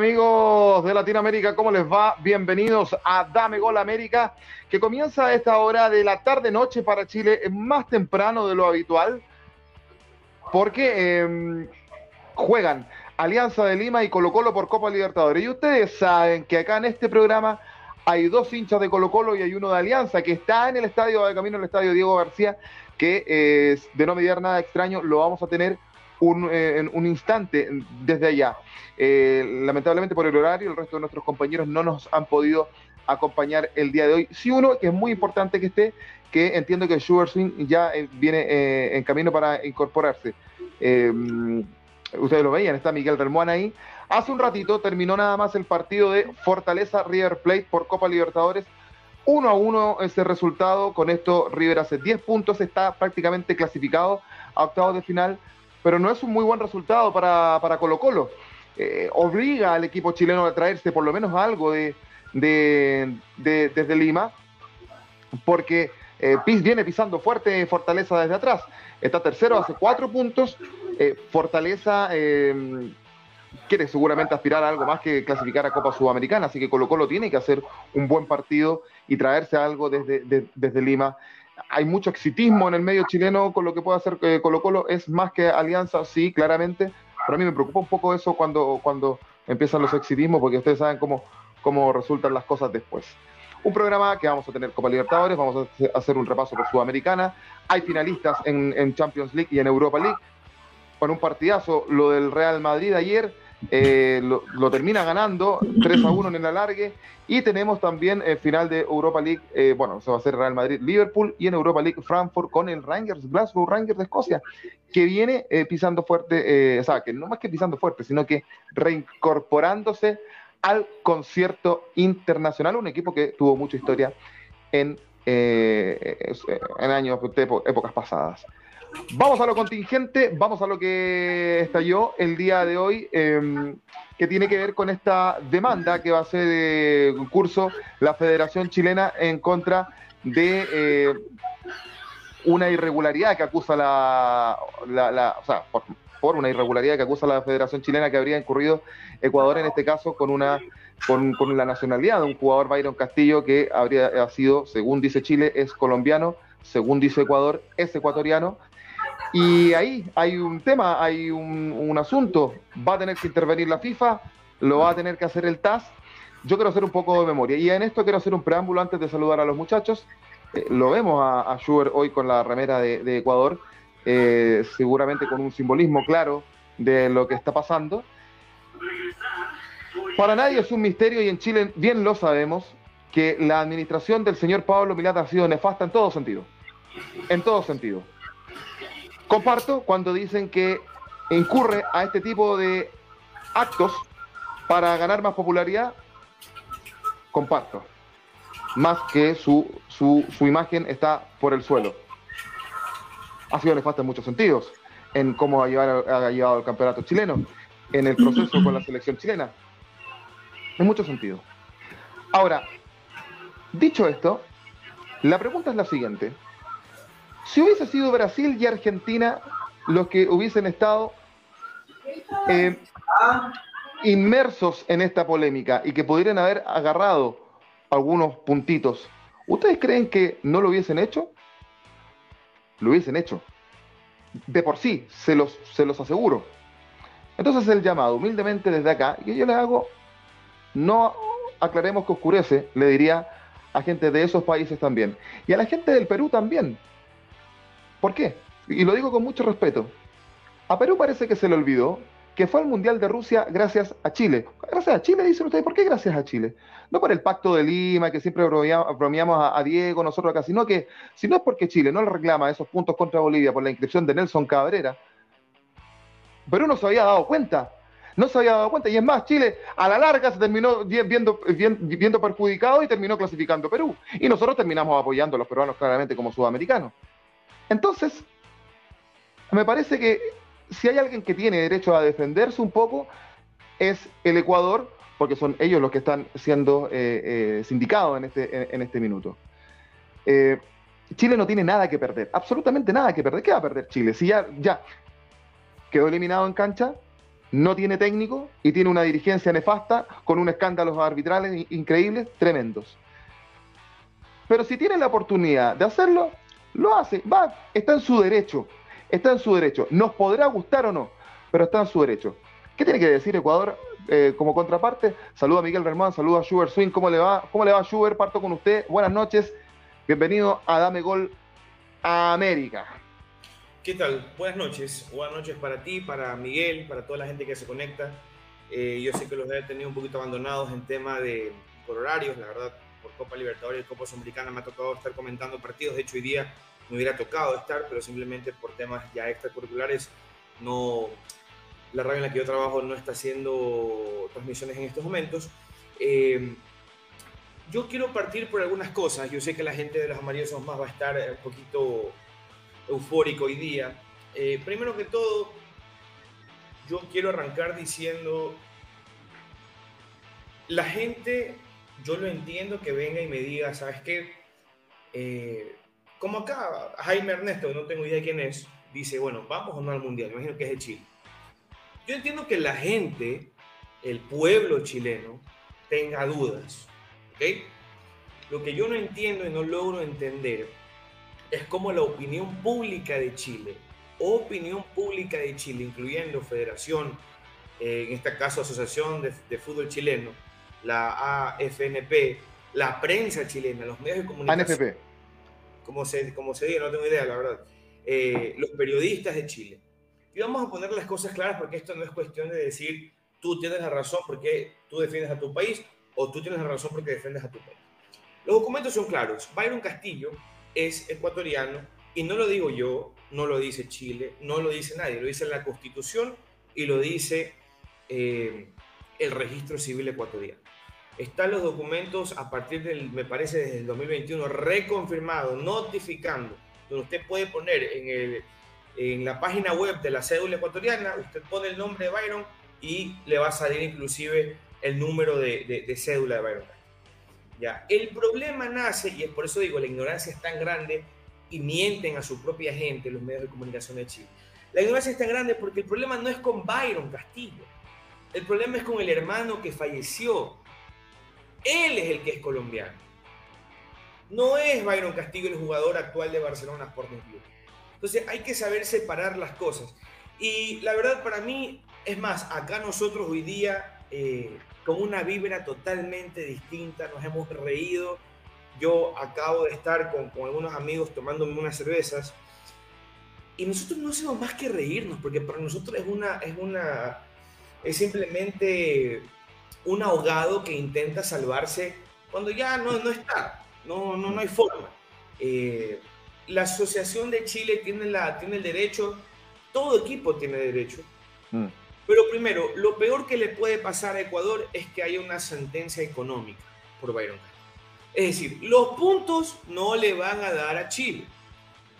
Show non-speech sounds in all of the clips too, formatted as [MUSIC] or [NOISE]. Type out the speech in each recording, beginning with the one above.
amigos de Latinoamérica? ¿Cómo les va? Bienvenidos a Dame Gol América, que comienza a esta hora de la tarde-noche para Chile, más temprano de lo habitual, porque em, juegan Alianza de Lima y Colo Colo por Copa Libertadores. Y ustedes saben que acá en este programa hay dos hinchas de Colo Colo y hay uno de Alianza que está en el estadio de camino al estadio Diego García, que de no mediar nada extraño lo vamos a tener un, eh, en un instante desde allá. Eh, lamentablemente por el horario, el resto de nuestros compañeros no nos han podido acompañar el día de hoy. Sí uno que es muy importante que esté, que entiendo que Sugar ya viene en camino para incorporarse ustedes lo veían, está Miguel Relmuán ahí. Hace un ratito terminó nada más el partido de Fortaleza River Plate por Copa Libertadores. Uno a uno ese resultado, con esto River hace 10 puntos, está prácticamente clasificado a octavos de final, pero no es un muy buen resultado para, Colo Colo. Eh, obliga al equipo chileno a traerse por lo menos algo de, desde Lima, porque eh, viene pisando fuerte Fortaleza desde atrás. Está tercero, hace cuatro puntos eh, Fortaleza quiere seguramente aspirar a algo más que clasificar a Copa Sudamericana, así que Colo Colo tiene que hacer un buen partido y traerse algo desde, desde Lima. Hay mucho exitismo en el medio chileno con lo que puede hacer eh, Colo Colo, es más que alianza, sí, claramente, pero a mí me preocupa un poco eso cuando, cuando empiezan los exitismos, porque ustedes saben cómo, cómo resultan las cosas después. Un programa que vamos a tener Copa Libertadores, vamos a hacer un repaso por Sudamericana, hay finalistas en, en Champions League y en Europa League, con un partidazo. Lo del Real Madrid ayer eh, lo, termina ganando 3 a 1 en el alargue. Y tenemos también el final de Europa League. Eh, bueno, se va a hacer Real Madrid-Liverpool y en Europa League Frankfurt con el Rangers, Glasgow Rangers de Escocia, que viene eh, pisando fuerte, o sea, que no más que pisando fuerte, sino que reincorporándose al concierto internacional, un equipo que tuvo mucha historia en, en años, épocas pasadas. Vamos a lo contingente, vamos a lo que estalló el día de hoy, em, que tiene que ver con esta demanda que va a ser de curso la Federación Chilena en contra de eh, una irregularidad que acusa la, o sea, por, una irregularidad que acusa la Federación Chilena que habría incurrido Ecuador en este caso con una con la nacionalidad de un jugador Byron Castillo que habría sido, según dice Chile, es colombiano, según dice Ecuador, es ecuatoriano y ahí hay un tema, hay un, asunto. Va a tener que intervenir la FIFA, lo va a tener que hacer el TAS. Yo quiero hacer un poco de memoria. Y en esto quiero hacer un preámbulo antes de saludar a los muchachos. Eh, lo vemos a, a Schubert hoy con la remera de, Ecuador, eh, seguramente con un simbolismo claro de lo que está pasando. Para nadie es un misterio y en Chile bien lo sabemos que la administración del señor Pablo Milat ha sido nefasta en todo sentido. En todo sentido. Comparto cuando dicen que incurre a este tipo de actos para ganar más popularidad. Comparto. Más que su, su, imagen está por el suelo. Ha sido nefasto en muchos sentidos. En cómo ha llevado, ha llevado el campeonato chileno, en el proceso con la selección chilena. En muchos sentidos. Ahora, dicho esto, la pregunta es la siguiente. Si hubiese sido Brasil y Argentina los que hubiesen estado eh, inmersos en esta polémica y que pudieran haber agarrado algunos puntitos, ¿ustedes creen que no lo hubiesen hecho? Lo hubiesen hecho. De por sí, se los, se los aseguro. Entonces el llamado, humildemente desde acá, que yo le hago, no aclaremos que oscurece, le diría a gente de esos países también. Y a la gente del Perú también. ¿Por qué? Y lo digo con mucho respeto. A Perú parece que se le olvidó que fue al Mundial de Rusia gracias a Chile. Gracias a Chile, dicen ustedes. ¿Por qué gracias a Chile? No por el pacto de Lima, que siempre bromeamos a, Diego, nosotros acá, sino que, si no es porque Chile no le reclama esos puntos contra Bolivia por la inscripción de Nelson Cabrera, Perú no se había dado cuenta. No se había dado cuenta. Y es más, Chile a la larga se terminó viendo, viendo perjudicado y terminó clasificando Perú. Y nosotros terminamos apoyando a los peruanos claramente como sudamericanos. Entonces, me parece que si hay alguien que tiene derecho a defenderse un poco, es el Ecuador, porque son ellos los que están siendo eh, eh, sindicados en este, en, este minuto. Eh, Chile no tiene nada que perder, absolutamente nada que perder. ¿Qué va a perder Chile? Si ya, ya quedó eliminado en cancha, no tiene técnico y tiene una dirigencia nefasta con un escándalo arbitrales increíbles, tremendos. Pero si tiene la oportunidad de hacerlo, lo hace, va, está en su derecho, está en su derecho. Nos podrá gustar o no, pero está en su derecho. ¿Qué tiene que decir Ecuador eh, como contraparte? Saluda a Miguel Bermán, saluda a Schubert Swing, ¿cómo le va? ¿Cómo le va Schubert? Parto con usted, buenas noches, bienvenido a Dame Gol a América. ¿Qué tal? Buenas noches. Buenas noches para ti, para Miguel, para toda la gente que se conecta. Eh, yo sé que los he tenido un poquito abandonados en tema de horarios, la verdad, por Copa Libertadores y Copa Sudamericana me ha tocado estar comentando partidos. De hecho, hoy día me hubiera tocado estar, pero simplemente por temas ya extracurriculares, no, la radio en la que yo trabajo no está haciendo transmisiones en estos momentos. Eh, yo quiero partir por algunas cosas. Yo sé que la gente de los amarillos más va a estar un poquito eufórico hoy día. Eh, primero que todo, yo quiero arrancar diciendo, la gente, yo lo entiendo que venga y me diga, ¿sabes qué? Eh, como acá, Jaime Ernesto, no tengo idea de quién es, dice, bueno, vamos o no al Mundial, imagino que es de Chile. Yo entiendo que la gente, el pueblo chileno, tenga dudas, ¿ok? Lo que yo no entiendo y no logro entender es como la opinión pública de Chile, opinión pública de Chile, incluyendo Federación, eh, en este caso Asociación de, Fútbol Chileno, la AFNP, la prensa chilena, los medios de comunicación. ANFP. Como se, como se dice, no tengo idea, la verdad. Eh, los periodistas de Chile. Y vamos a poner las cosas claras porque esto no es cuestión de decir tú tienes la razón porque tú defiendes a tu país o tú tienes la razón porque defiendes a tu país. Los documentos son claros. Byron Castillo es ecuatoriano y no lo digo yo, no lo dice Chile, no lo dice nadie, lo dice la Constitución y lo dice eh, el registro civil ecuatoriano. Están los documentos a partir del, me parece, desde el 2021, reconfirmado, notificando, donde usted puede poner en, el, en la página web de la cédula ecuatoriana, usted pone el nombre de Byron y le va a salir inclusive el número de, de cédula de Byron. ¿ya? El problema nace, y es por eso digo, la ignorancia es tan grande y mienten a su propia gente los medios de comunicación de Chile. La ignorancia es tan grande porque el problema no es con Byron Castillo, el problema es con el hermano que falleció. Él es el que es colombiano. No es Byron Castillo el jugador actual de Barcelona Sporting Club. Entonces hay que saber separar las cosas. Y la verdad para mí, es más, acá nosotros hoy día eh, con una vibra totalmente distinta, nos hemos reído. Yo acabo de estar con, con algunos amigos tomándome unas cervezas y nosotros no hacemos más que reírnos, porque para nosotros es una, es una, es simplemente un ahogado que intenta salvarse cuando ya no, no está, no, no, no hay forma. Eh, la Asociación de Chile tiene, la, tiene el derecho, todo equipo tiene derecho, mm. Pero primero, lo peor que le puede pasar a Ecuador es que haya una sentencia económica por Byron Es decir, los puntos no le van a dar a Chile.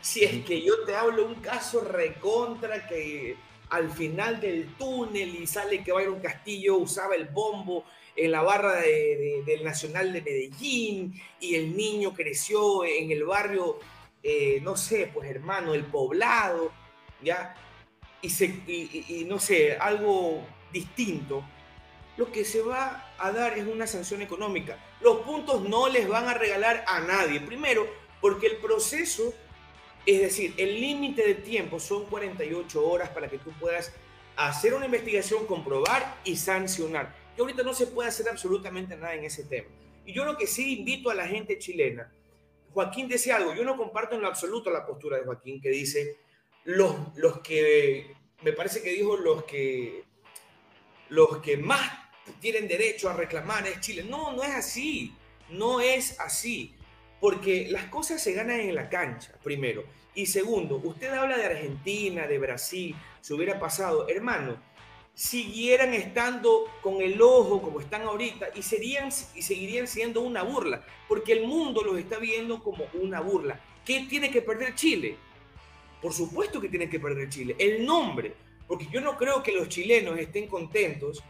Si es que yo te hablo un caso recontra que al final del túnel y sale que Byron Castillo usaba el bombo en la barra del Nacional de Medellín y el niño creció en el barrio, eh, no sé, pues hermano, el poblado, ¿ya? y, no sé, algo distinto, lo que se va a dar es una sanción económica. Los puntos no les van a regalar a nadie. Primero, porque el proceso, es decir, el límite de tiempo son 48 horas para que tú puedas hacer una investigación, comprobar y sancionar. Y ahorita no se puede hacer absolutamente nada en ese tema. Y yo lo que sí invito a la gente chilena, Joaquín decía algo, yo no comparto en lo absoluto la postura de Joaquín que dice, los, los que, me parece que dijo los que, los que más tienen derecho a reclamar es Chile. No, no es así, no es así, porque las cosas se ganan en la cancha, primero. Y segundo, usted habla de Argentina, de Brasil, se hubiera pasado, hermano, siguieran estando con el ojo como están ahorita y, serían, y seguirían siendo una burla, porque el mundo los está viendo como una burla. ¿Qué tiene que perder Chile? Por supuesto que tiene que perder Chile. El nombre, porque yo no creo que los chilenos estén contentos,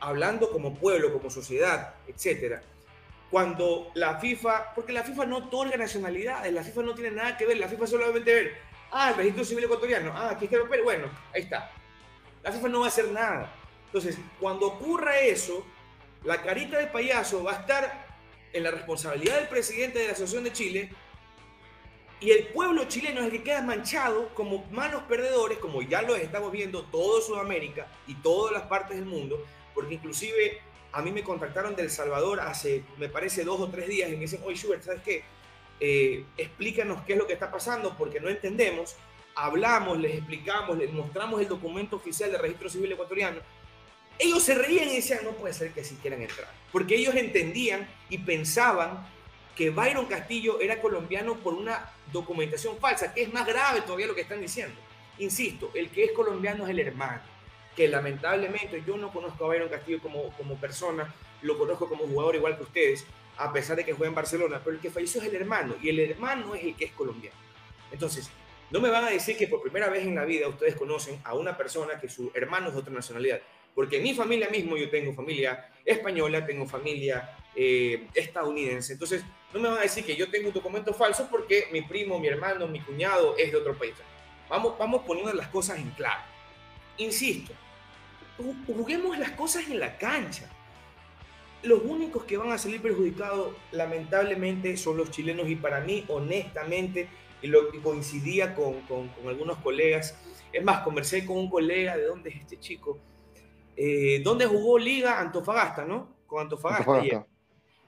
hablando como pueblo, como sociedad, etcétera, cuando la FIFA, porque la FIFA no otorga nacionalidades, la FIFA no tiene nada que ver, la FIFA solamente ver, ah, el registro civil ecuatoriano, ah, aquí está pero bueno, ahí está. La FIFA no va a hacer nada. Entonces, cuando ocurra eso, la carita de payaso va a estar en la responsabilidad del presidente de la Asociación de Chile y el pueblo chileno es el que queda manchado como malos perdedores, como ya lo estamos viendo todo Sudamérica y todas las partes del mundo, porque inclusive a mí me contactaron del Salvador hace, me parece, dos o tres días y me dicen, oye, Schubert, ¿sabes qué? Eh, explícanos qué es lo que está pasando porque no entendemos. Hablamos, les explicamos, les mostramos el documento oficial del registro civil ecuatoriano. Ellos se reían y decían, no puede ser que si quieran entrar, porque ellos entendían y pensaban que Byron Castillo era colombiano por una documentación falsa, que es más grave todavía lo que están diciendo. Insisto, el que es colombiano es el hermano, que lamentablemente yo no conozco a Byron Castillo como, como persona, lo conozco como jugador igual que ustedes, a pesar de que juega en Barcelona, pero el que falleció es el hermano, y el hermano es el que es colombiano. Entonces, no me van a decir que por primera vez en la vida ustedes conocen a una persona que su hermano es de otra nacionalidad, porque en mi familia mismo yo tengo familia española, tengo familia eh, estadounidense, entonces no me van a decir que yo tengo un documento falso porque mi primo, mi hermano, mi cuñado es de otro país. Vamos, vamos poniendo las cosas en claro. Insisto, juguemos las cosas en la cancha. Los únicos que van a salir perjudicados, lamentablemente, son los chilenos y para mí, honestamente, y lo que coincidía con, con, algunos colegas, es más, conversé con un colega de dónde es este chico, eh, ¿dónde jugó Liga Antofagasta, no? Con Antofagasta.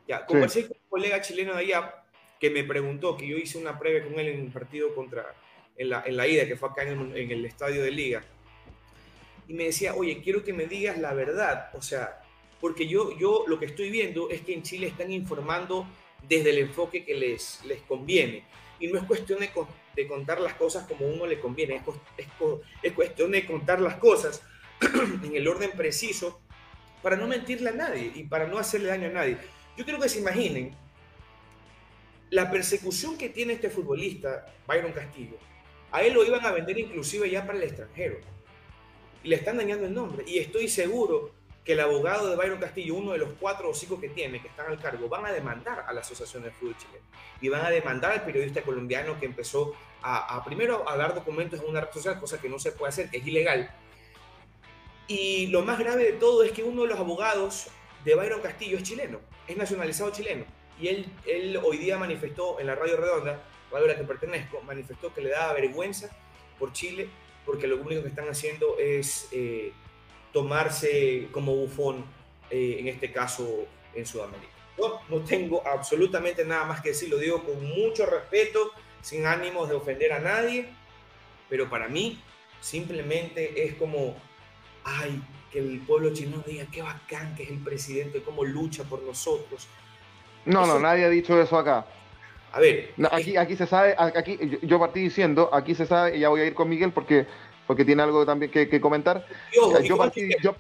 Ya, conversé con un colega chileno de allá que me preguntó, que yo hice una previa con él en un partido contra, en la, en la ida, que fue acá en, en, el estadio de Liga. Y me decía, oye, quiero que me digas la verdad. O sea, porque yo, yo lo que estoy viendo es que en Chile están informando desde el enfoque que les, les conviene. Y no es cuestión de, de contar las cosas como uno le conviene, es, es, es cuestión de contar las cosas [CLEARS THROAT] en el orden preciso para no mentirle a nadie y para no hacerle daño a nadie. Yo quiero que se imaginen la persecución que tiene este futbolista, Byron Castillo. A él lo iban a vender inclusive ya para el extranjero. Le están dañando el nombre. Y estoy seguro que el abogado de Byron Castillo, uno de los cuatro o cinco que tiene, que están al cargo, van a demandar a la Asociación de Fútbol Chileno. Y van a demandar al periodista colombiano que empezó a, primero a dar documentos en una red social, cosa que no se puede hacer, es ilegal. Y lo más grave de todo es que uno de los abogados de Byron Castillo es chileno es nacionalizado chileno. Y él, él hoy día manifestó en la Radio Redonda, radio a la que pertenezco, manifestó que le daba vergüenza por Chile porque lo único que están haciendo es eh, tomarse como bufón, eh, en este caso en Sudamérica. Yo no tengo absolutamente nada más que decir, lo digo con mucho respeto, sin ánimos de ofender a nadie, pero para mí simplemente es como, ay, que el pueblo chino diga qué bacán que es el presidente, cómo lucha por nosotros. No, no, nadie ha dicho eso acá. A ver, aquí, aquí se sabe, aquí yo, partí diciendo, aquí se sabe, y ya voy a ir con Miguel porque, porque tiene algo también que, comentar. yo, partí, yo,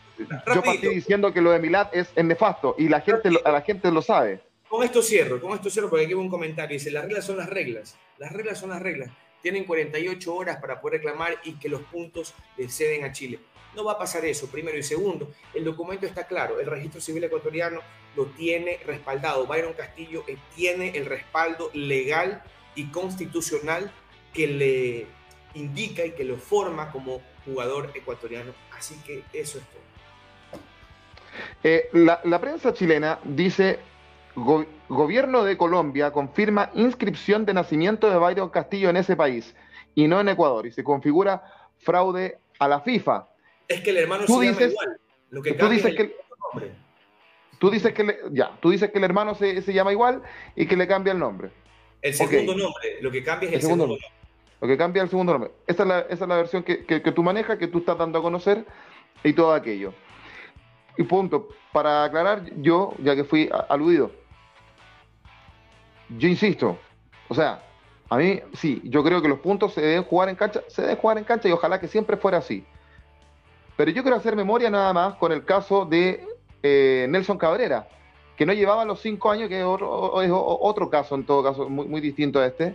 partí, diciendo que lo de Milad es, nefasto y la gente, a la gente lo sabe. Con esto cierro, con esto cierro porque aquí hay un comentario. Dice, las reglas son las reglas. Las reglas son las reglas. Tienen 48 horas para poder reclamar y que los puntos le ceden a Chile. No va a pasar eso, primero. Y segundo, el documento está claro, el registro civil ecuatoriano lo tiene respaldado. Byron Castillo eh, tiene el respaldo legal y constitucional que le indica y que lo forma como jugador ecuatoriano. Así que eso es todo. Eh, la, prensa chilena dice, gobierno de Colombia confirma inscripción de nacimiento de Byron Castillo en ese país y no en Ecuador y se configura fraude a la FIFA. Es que el hermano se llama igual. Lo que tú dices que nombre. Tú dices que ya, tú dices que el hermano se, llama igual y que le cambia el nombre. El segundo nombre, lo que cambia es el, segundo, nombre. Lo que cambia es el segundo nombre. Esa es la, esa es la versión que, que, tú manejas, que tú estás dando a conocer y todo aquello. Y punto. Para aclarar, yo, ya que fui aludido, yo insisto, o sea, a mí sí, yo creo que los puntos se deben jugar en cancha, se deben jugar en cancha y ojalá que siempre fuera así. Pero yo quiero hacer memoria nada más con el caso de eh, Nelson Cabrera, que no llevaba los cinco años, que es otro, caso, en todo caso, muy, distinto a este.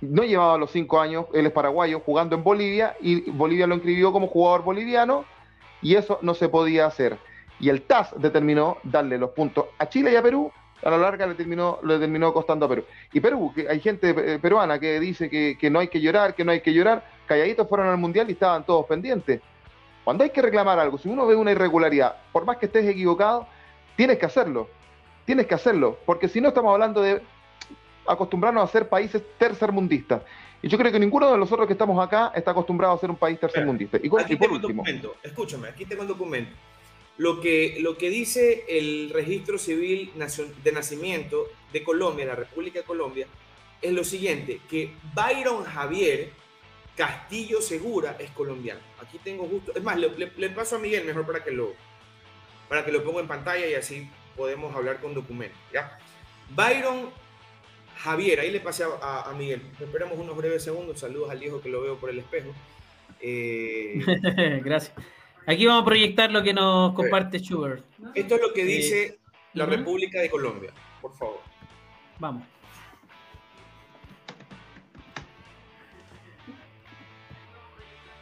No llevaba los cinco años, él es paraguayo, jugando en Bolivia, y Bolivia lo inscribió como jugador boliviano, y eso no se podía hacer. Y el TAS determinó darle los puntos a Chile y a Perú a la larga le terminó, le terminó costando a Perú. Y Perú, que hay gente eh, peruana que dice que, no hay que llorar, que no hay que llorar, calladitos fueron al Mundial y estaban todos pendientes. Cuando hay que reclamar algo, si uno ve una irregularidad, por más que estés equivocado, tienes que hacerlo. Tienes que hacerlo, porque si no estamos hablando de acostumbrarnos a ser países tercermundistas. Y yo creo que ninguno de nosotros que estamos acá está acostumbrado a ser un país tercermundista. Y, aquí por último. Escúchame, aquí tengo el documento. Lo que, lo que dice el registro civil de nacimiento de Colombia, la República de Colombia, es lo siguiente, que Byron Javier Castillo Segura es colombiano. Aquí tengo justo, es más, le, paso a Miguel mejor para que lo para que lo ponga en pantalla y así podemos hablar con documentos, ¿ya? Byron Javier, ahí le pasé a, Miguel. Esperamos unos breves segundos. Saludos al viejo que lo veo por el espejo. Eh, [LAUGHS] Gracias. Aquí vamos a proyectar lo que nos comparte Schubert. Esto es lo que dice la República de Colombia, por favor. Vamos.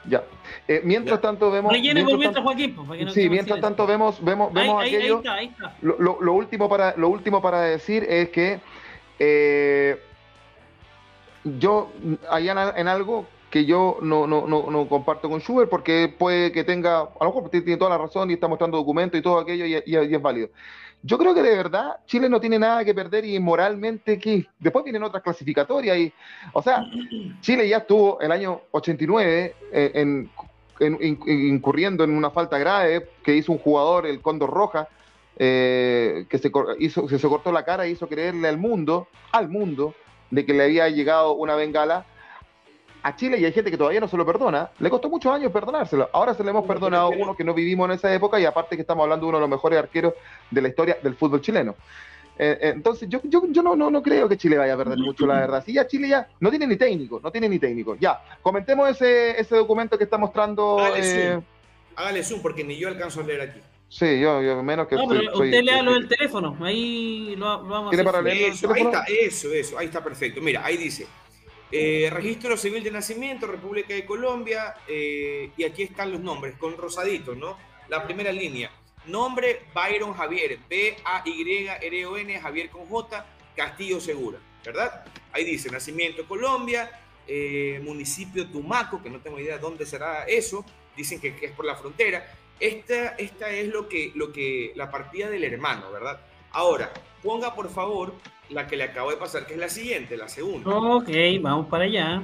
Ya. Eh, mientras tanto vemos. Mientras, Joaquín, pues, sí, mientras tanto vemos, vemos, vemos aquello. Ahí está, ahí está. Lo, lo, último para, lo último para decir es que eh, yo hay en algo que yo no, no, no, no, comparto con Schubert porque puede que tenga, a lo mejor tiene toda la razón y está mostrando documentos y todo aquello y, es válido. Yo creo que de verdad Chile no tiene nada que perder y moralmente que después vienen otras clasificatorias y, o sea, Chile ya estuvo el año 89 eh, en, incurriendo en una falta grave que hizo un jugador, el Cóndor Roja, eh, que se, hizo, se cortó la cara e hizo creerle al mundo, al mundo, de que le había llegado una bengala a Chile y hay gente que todavía no se lo perdona. Le costó muchos años perdonárselo. Ahora se le hemos perdonado a uno que no vivimos en esa época y aparte que estamos hablando de uno de los mejores arqueros de la historia del fútbol chileno. Eh, eh, entonces, yo, yo, yo no, no, no, creo que Chile vaya a perder mucho, la verdad. Si ya Chile ya no tiene ni técnico, no tiene ni técnico. Ya, comentemos ese, ese documento que está mostrando. Hágale, eh... Hágale zoom, porque ni yo alcanzo a leer aquí. Sí, yo, yo menos que. No, pero usted lea lo del teléfono, ahí lo, vamos a hacer. Para leer eso, ahí está, eso, eso, ahí está perfecto. Mira, ahí dice eh, registro civil de nacimiento, República de Colombia, eh, y aquí están los nombres, con rosadito, ¿no? La primera línea. Nombre Byron Javier, B-A-Y-R-O-N, Javier con J, Castillo Segura, ¿verdad? Ahí dice, nacimiento Colombia, eh, municipio Tumaco, que no tengo idea dónde será eso, dicen que, es por la frontera. Esta, esta es lo que, lo que, la partida del hermano, ¿verdad? Ahora, ponga por favor la que le acabo de pasar, que es la siguiente, la segunda. Ok, vamos para allá.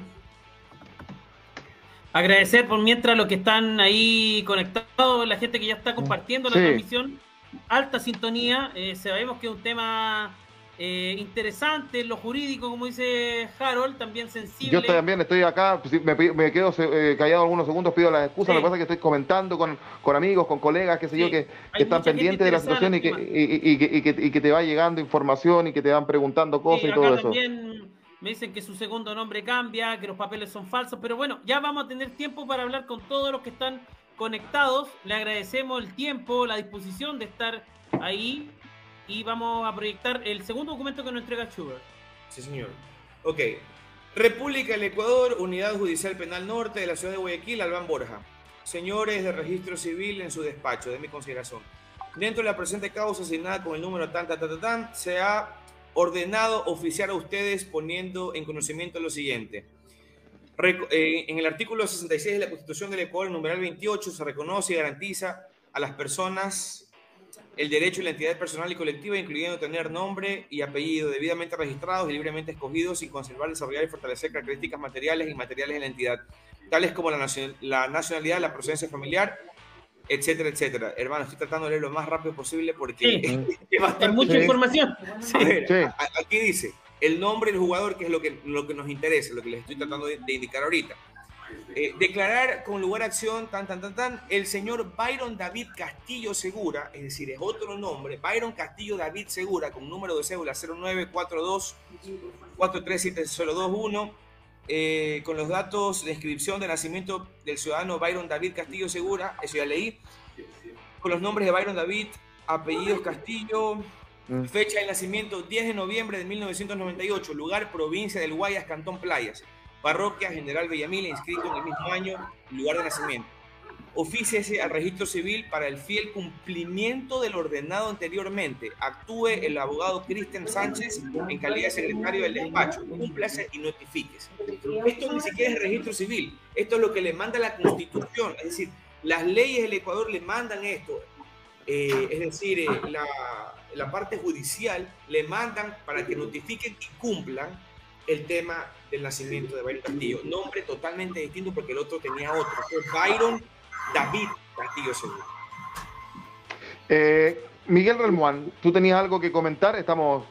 Agradecer por mientras los que están ahí conectados, la gente que ya está compartiendo la transmisión. Alta sintonía. Eh, sabemos que es un tema eh, interesante, lo jurídico, como dice Harold, también sensible. Yo también estoy acá, pues, me, quedo eh, callado algunos segundos, pido las excusas, lo que pasa es que estoy comentando con, amigos, con colegas, qué sé yo, que, están pendientes de la situación y que, y, que, te va llegando información y que te van preguntando cosas y todo eso. También me dicen que su segundo nombre cambia, que los papeles son falsos, pero bueno, ya vamos a tener tiempo para hablar con todos los que están conectados. Le agradecemos el tiempo, la disposición de estar ahí y vamos a proyectar el segundo documento que nos entrega Schubert. Sí, señor. Ok. República del Ecuador, Unidad Judicial Penal Norte de la ciudad de Guayaquil, Albán Borja. Señores de registro civil en su despacho, de mi consideración. Dentro de la presente causa asignada con el número tan, tan, tan, tan, se ha ordenado oficiar a ustedes poniendo en conocimiento lo siguiente. Eh, en el artículo 66 de la Constitución del Ecuador, numeral 28, se reconoce y garantiza a las personas el derecho y la entidad personal y colectiva, incluyendo tener nombre y apellido debidamente registrados y libremente escogidos, sin conservar, desarrollar y fortalecer características materiales e inmateriales de la entidad, tales como la, nacionalidad, la procedencia familiar, etcétera, etcétera. Hermano, estoy tratando de leer lo más rápido posible porque sí. [LAUGHS] mucha información. aquí dice el nombre del jugador, que es lo que, lo que nos interesa, lo que les estoy tratando de indicar ahorita. Eh, declarar con lugar a acción, tan, tan, tan, tan, el señor Byron David Castillo Segura, es decir, es otro nombre, Byron Castillo David Segura, con número de cédula 0942 437021, eh, con los datos de inscripción de nacimiento del ciudadano Byron David Castillo Segura, eso ya leí, con los nombres de Byron David, apellidos Castillo, mm. fecha de nacimiento 10 de noviembre de 1998, lugar provincia del Guayas, Cantón Playas. Parroquia General Bellamil, inscrito en el mismo año, lugar de nacimiento. ofíciese al registro civil para el fiel cumplimiento del ordenado anteriormente. Actúe el abogado Cristian Sánchez en calidad de secretario del despacho. Cúmplase y notifíquese. Esto ni siquiera es registro civil. Esto es lo que le manda la Constitución. Es decir, las leyes del Ecuador le mandan esto. Eh, es decir, eh, la, la parte judicial le mandan para que notifiquen y cumplan el tema del nacimiento de Byron Castillo. Nombre totalmente distinto porque el otro tenía otro. Byron David Castillo Seguro. Eh, Miguel Relmuán, tú tenías algo que comentar. Estamos,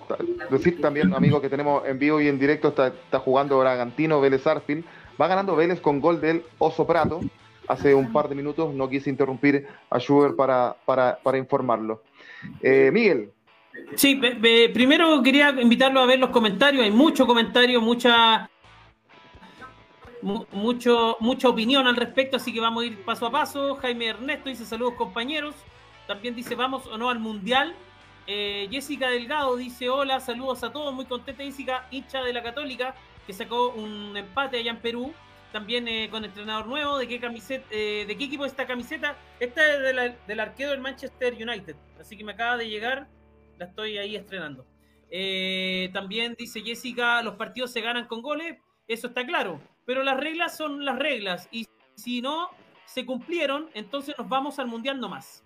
decir también, amigos, que tenemos en vivo y en directo, está, jugando Bragantino, Vélez Arfield. Va ganando Vélez con gol del Oso Prato. Hace un par de minutos no quise interrumpir a Schubert para informarlo. Eh, Miguel. Sí, primero quería invitarlo a ver los comentarios. Hay mucho comentario, mucha mucho, mucha opinión al respecto, así que vamos a ir paso a paso. Jaime Ernesto dice saludos compañeros. También dice vamos o no al Mundial. Eh, Jessica Delgado dice hola, saludos a todos. Muy contenta Jessica, hincha de la Católica, que sacó un empate allá en Perú. También eh, con entrenador nuevo. ¿De qué, camiseta, eh, ¿De qué equipo es esta camiseta? Esta es del arquero del Manchester United. Así que me acaba de llegar. La estoy ahí estrenando. también dice Jessica, los partidos se ganan con goles. Eso está claro pero las reglas son las reglas y si no se cumplieron, entonces nos vamos al mundial nomás.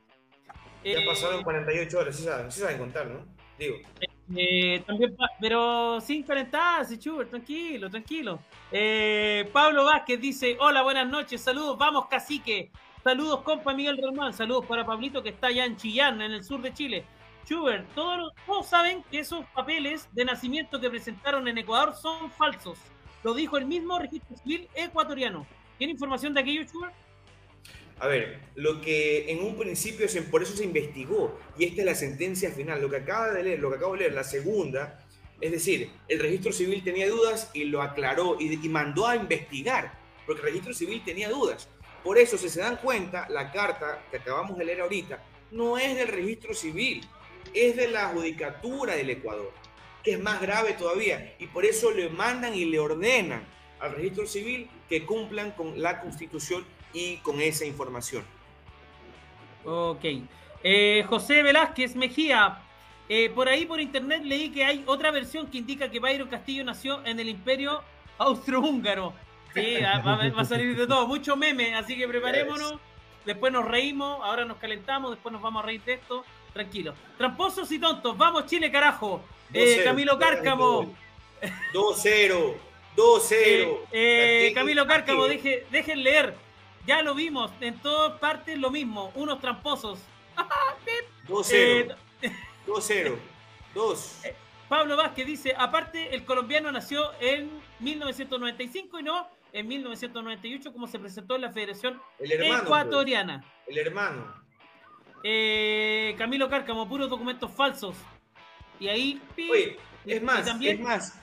Ya eh, pasaron 48 horas, sí saben, sí saben contar, ¿no? Digo. Eh, también, pero sin calentarse, Chuber, tranquilo, tranquilo. Eh, Pablo Vázquez dice: Hola, buenas noches, saludos, vamos, cacique. Saludos, compa Miguel Román, saludos para Pablito que está allá en Chillán, en el sur de Chile. Chuber, todos, todos saben que esos papeles de nacimiento que presentaron en Ecuador son falsos. Lo dijo el mismo registro civil ecuatoriano. ¿Tiene información de aquello, Chuber? A ver, lo que en un principio por eso se investigó, y esta es la sentencia final, lo que acaba de leer, lo que acabo de leer, la segunda, es decir, el registro civil tenía dudas y lo aclaró y, y mandó a investigar, porque el registro civil tenía dudas. Por eso, si se dan cuenta, la carta que acabamos de leer ahorita no es del registro civil, es de la judicatura del Ecuador que es más grave todavía. Y por eso le mandan y le ordenan al registro civil que cumplan con la constitución y con esa información. Ok. Eh, José Velázquez Mejía, eh, por ahí por internet leí que hay otra versión que indica que Byron Castillo nació en el imperio austrohúngaro. Sí, [LAUGHS] va, a salir de todo, mucho meme, así que preparémonos. Después nos reímos, ahora nos calentamos, después nos vamos a reír de esto. Tranquilo. Tramposos y tontos, vamos Chile, carajo. Eh, Camilo Cárcamo. 2-0. 2-0. Eh, Camilo Cárcamo, deje, dejen leer. Ya lo vimos, en todas partes lo mismo. Unos tramposos. 2-0. 2-0. 2. Pablo Vázquez dice, aparte el colombiano nació en 1995 y no en 1998 como se presentó en la Federación Ecuatoriana. El hermano. Eh, Camilo Cárcamo, puros documentos falsos. Y ahí. Oye, es más, también, es más.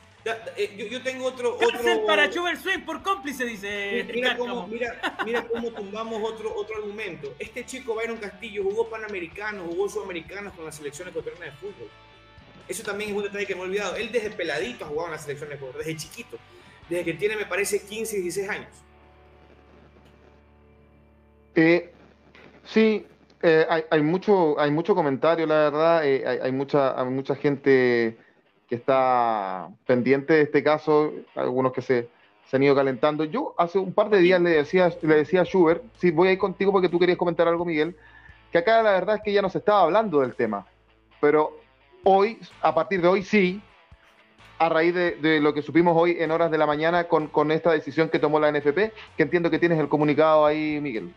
Eh, yo, tengo otro. otro... para Chuber Swing por cómplice, dice. Mira, cómo, mira, mira cómo tumbamos otro, otro argumento. Este chico, Byron Castillo, jugó Panamericano, jugó Sudamericanos con la selección ecuatoriana de fútbol. Eso también es un detalle que me he olvidado. Él desde peladito ha jugado en la selección de Ecuador, desde chiquito. Desde que tiene, me parece, 15, 16 años. Eh, sí, eh, hay, mucho, hay mucho comentario, la verdad. Eh, hay, mucha, mucha gente que está pendiente de este caso, algunos que se, han ido calentando. Yo hace un par de días le decía, le decía a Schubert, sí, voy a ir contigo porque tú querías comentar algo, Miguel, que acá la verdad es que ya no se estaba hablando del tema. Pero hoy, a partir de hoy, sí, a raíz de, lo que supimos hoy en horas de la mañana con, con esta decisión que tomó la NFP, que entiendo que tienes el comunicado ahí, Miguel.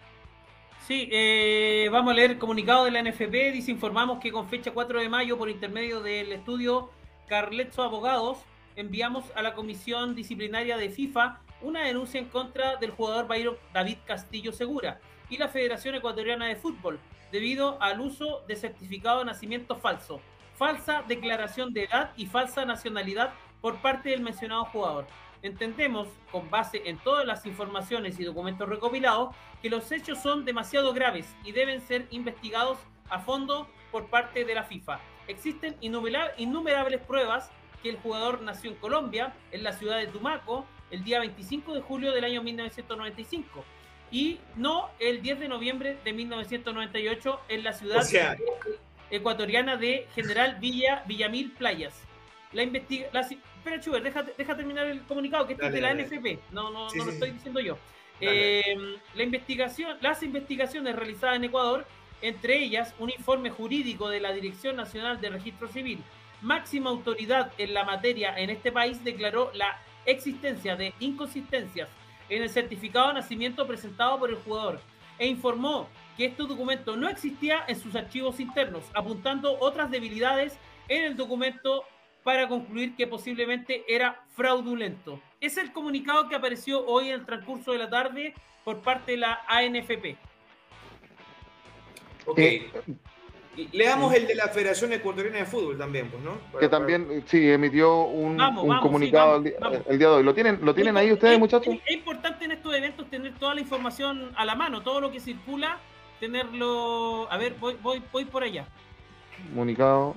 Sí, eh, vamos a leer el comunicado de la NFP. Dice, informamos que con fecha 4 de mayo, por intermedio del estudio Carletzo Abogados, enviamos a la Comisión Disciplinaria de FIFA una denuncia en contra del jugador David Castillo Segura y la Federación Ecuatoriana de Fútbol, debido al uso de certificado de nacimiento falso, falsa declaración de edad y falsa nacionalidad por parte del mencionado jugador. Entendemos, con base en todas las informaciones y documentos recopilados, que los hechos son demasiado graves y deben ser investigados a fondo por parte de la FIFA. Existen innumerables pruebas que el jugador nació en Colombia, en la ciudad de Tumaco, el día 25 de julio del año 1995, y no el 10 de noviembre de 1998 en la ciudad ecuatoriana de General Villa Villamil Playas. La investiga Espera, Chuber, deja, deja, terminar el comunicado que este es de la NFP, no, no, no lo estoy diciendo yo. Eh, la investigación, las investigaciones realizadas en Ecuador, entre ellas un informe jurídico de la Dirección Nacional de Registro Civil, máxima autoridad en la materia en este país, declaró la existencia de inconsistencias en el certificado de nacimiento presentado por el jugador e informó que este documento no existía en sus archivos internos, apuntando otras debilidades en el documento para concluir que posiblemente era fraudulento. Es el comunicado que apareció hoy en el transcurso de la tarde por parte de la ANFP. Ok. Eh, Leamos el de la Federación Ecuatoriana de Fútbol también, pues, ¿no? que también, sí, emitió un, comunicado el, día, de hoy. ¿Lo tienen, lo tienen ahí ustedes, muchachos? Es, importante en estos eventos tener toda la información a la mano, todo lo que circula, tenerlo... A ver, voy, voy, voy por allá. Comunicado.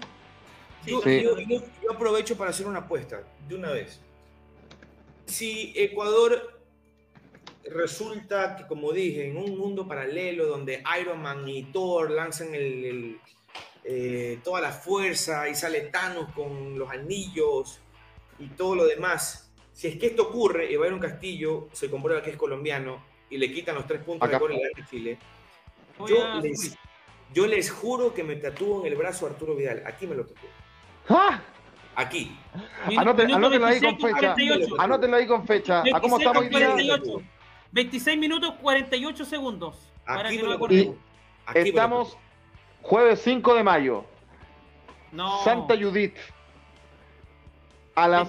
Yo, aprovecho para hacer una apuesta de una vez. Si Ecuador resulta que, como dije, en un mundo paralelo donde Iron Man y Thor lanzan el, eh, toda la fuerza y sale Thanos con los anillos y todo lo demás, si es que esto ocurre y un Castillo se comprueba que es colombiano y le quitan los tres puntos de gol en Chile, yo les, yo les, juro que me tatúo en el brazo Arturo Vidal. Aquí me lo tatúo. ¡Ah! Aquí. anótenlo ahí con fecha. Anótenlo ahí con fecha. ¿A cómo estamos hoy día? 26 minutos 48 segundos. Aquí para que estamos jueves 5 de mayo. No. Santa Judith. A las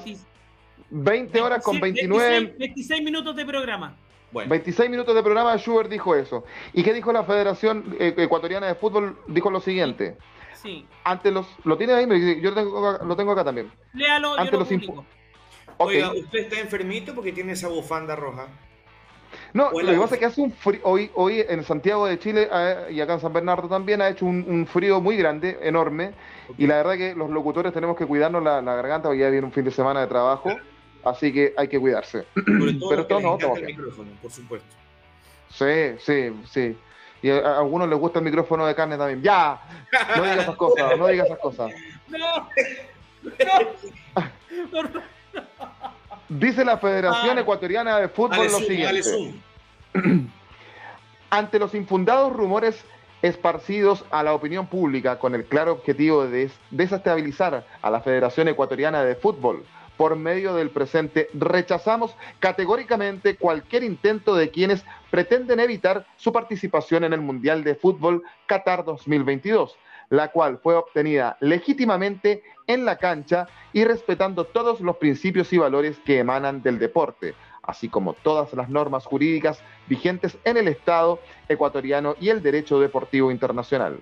20 horas con 29. 26, minutos de programa. Bueno. 26 minutos de programa, Schubert dijo eso. ¿Y qué dijo la Federación eh, Ecuatoriana de Fútbol? Dijo lo siguiente. Sí. Ante los, lo tiene ahí, yo lo tengo, lo tengo acá también. Léalo, Ante yo lo Oiga, ¿usted está enfermito porque tiene esa bufanda roja? No, lo que pasa es que hace un frío, hoy, hoy en Santiago de Chile eh, y acá en San Bernardo también ha hecho un, frío muy grande, enorme, y la verdad que los locutores tenemos que cuidarnos la, garganta porque ya viene un fin de semana de trabajo, así que hay que cuidarse. Pero todo no, todo el micrófono, por supuesto. Sí, sí, sí. Y a, algunos les gusta el micrófono de carne también. ¡Ya! No digas esas cosas, no digas esas cosas. No, Dice la Federación ah. Ecuatoriana de Fútbol lo siguiente. [CLEARS THROAT] Ante los infundados rumores esparcidos a la opinión pública con el claro objetivo de desestabilizar a la Federación Ecuatoriana de Fútbol, por medio del presente, rechazamos categóricamente cualquier intento de quienes pretenden evitar su participación en el Mundial de Fútbol Qatar 2022, la cual fue obtenida legítimamente en la cancha y respetando todos los principios y valores que emanan del deporte, así como todas las normas jurídicas vigentes en el Estado ecuatoriano y el derecho deportivo internacional.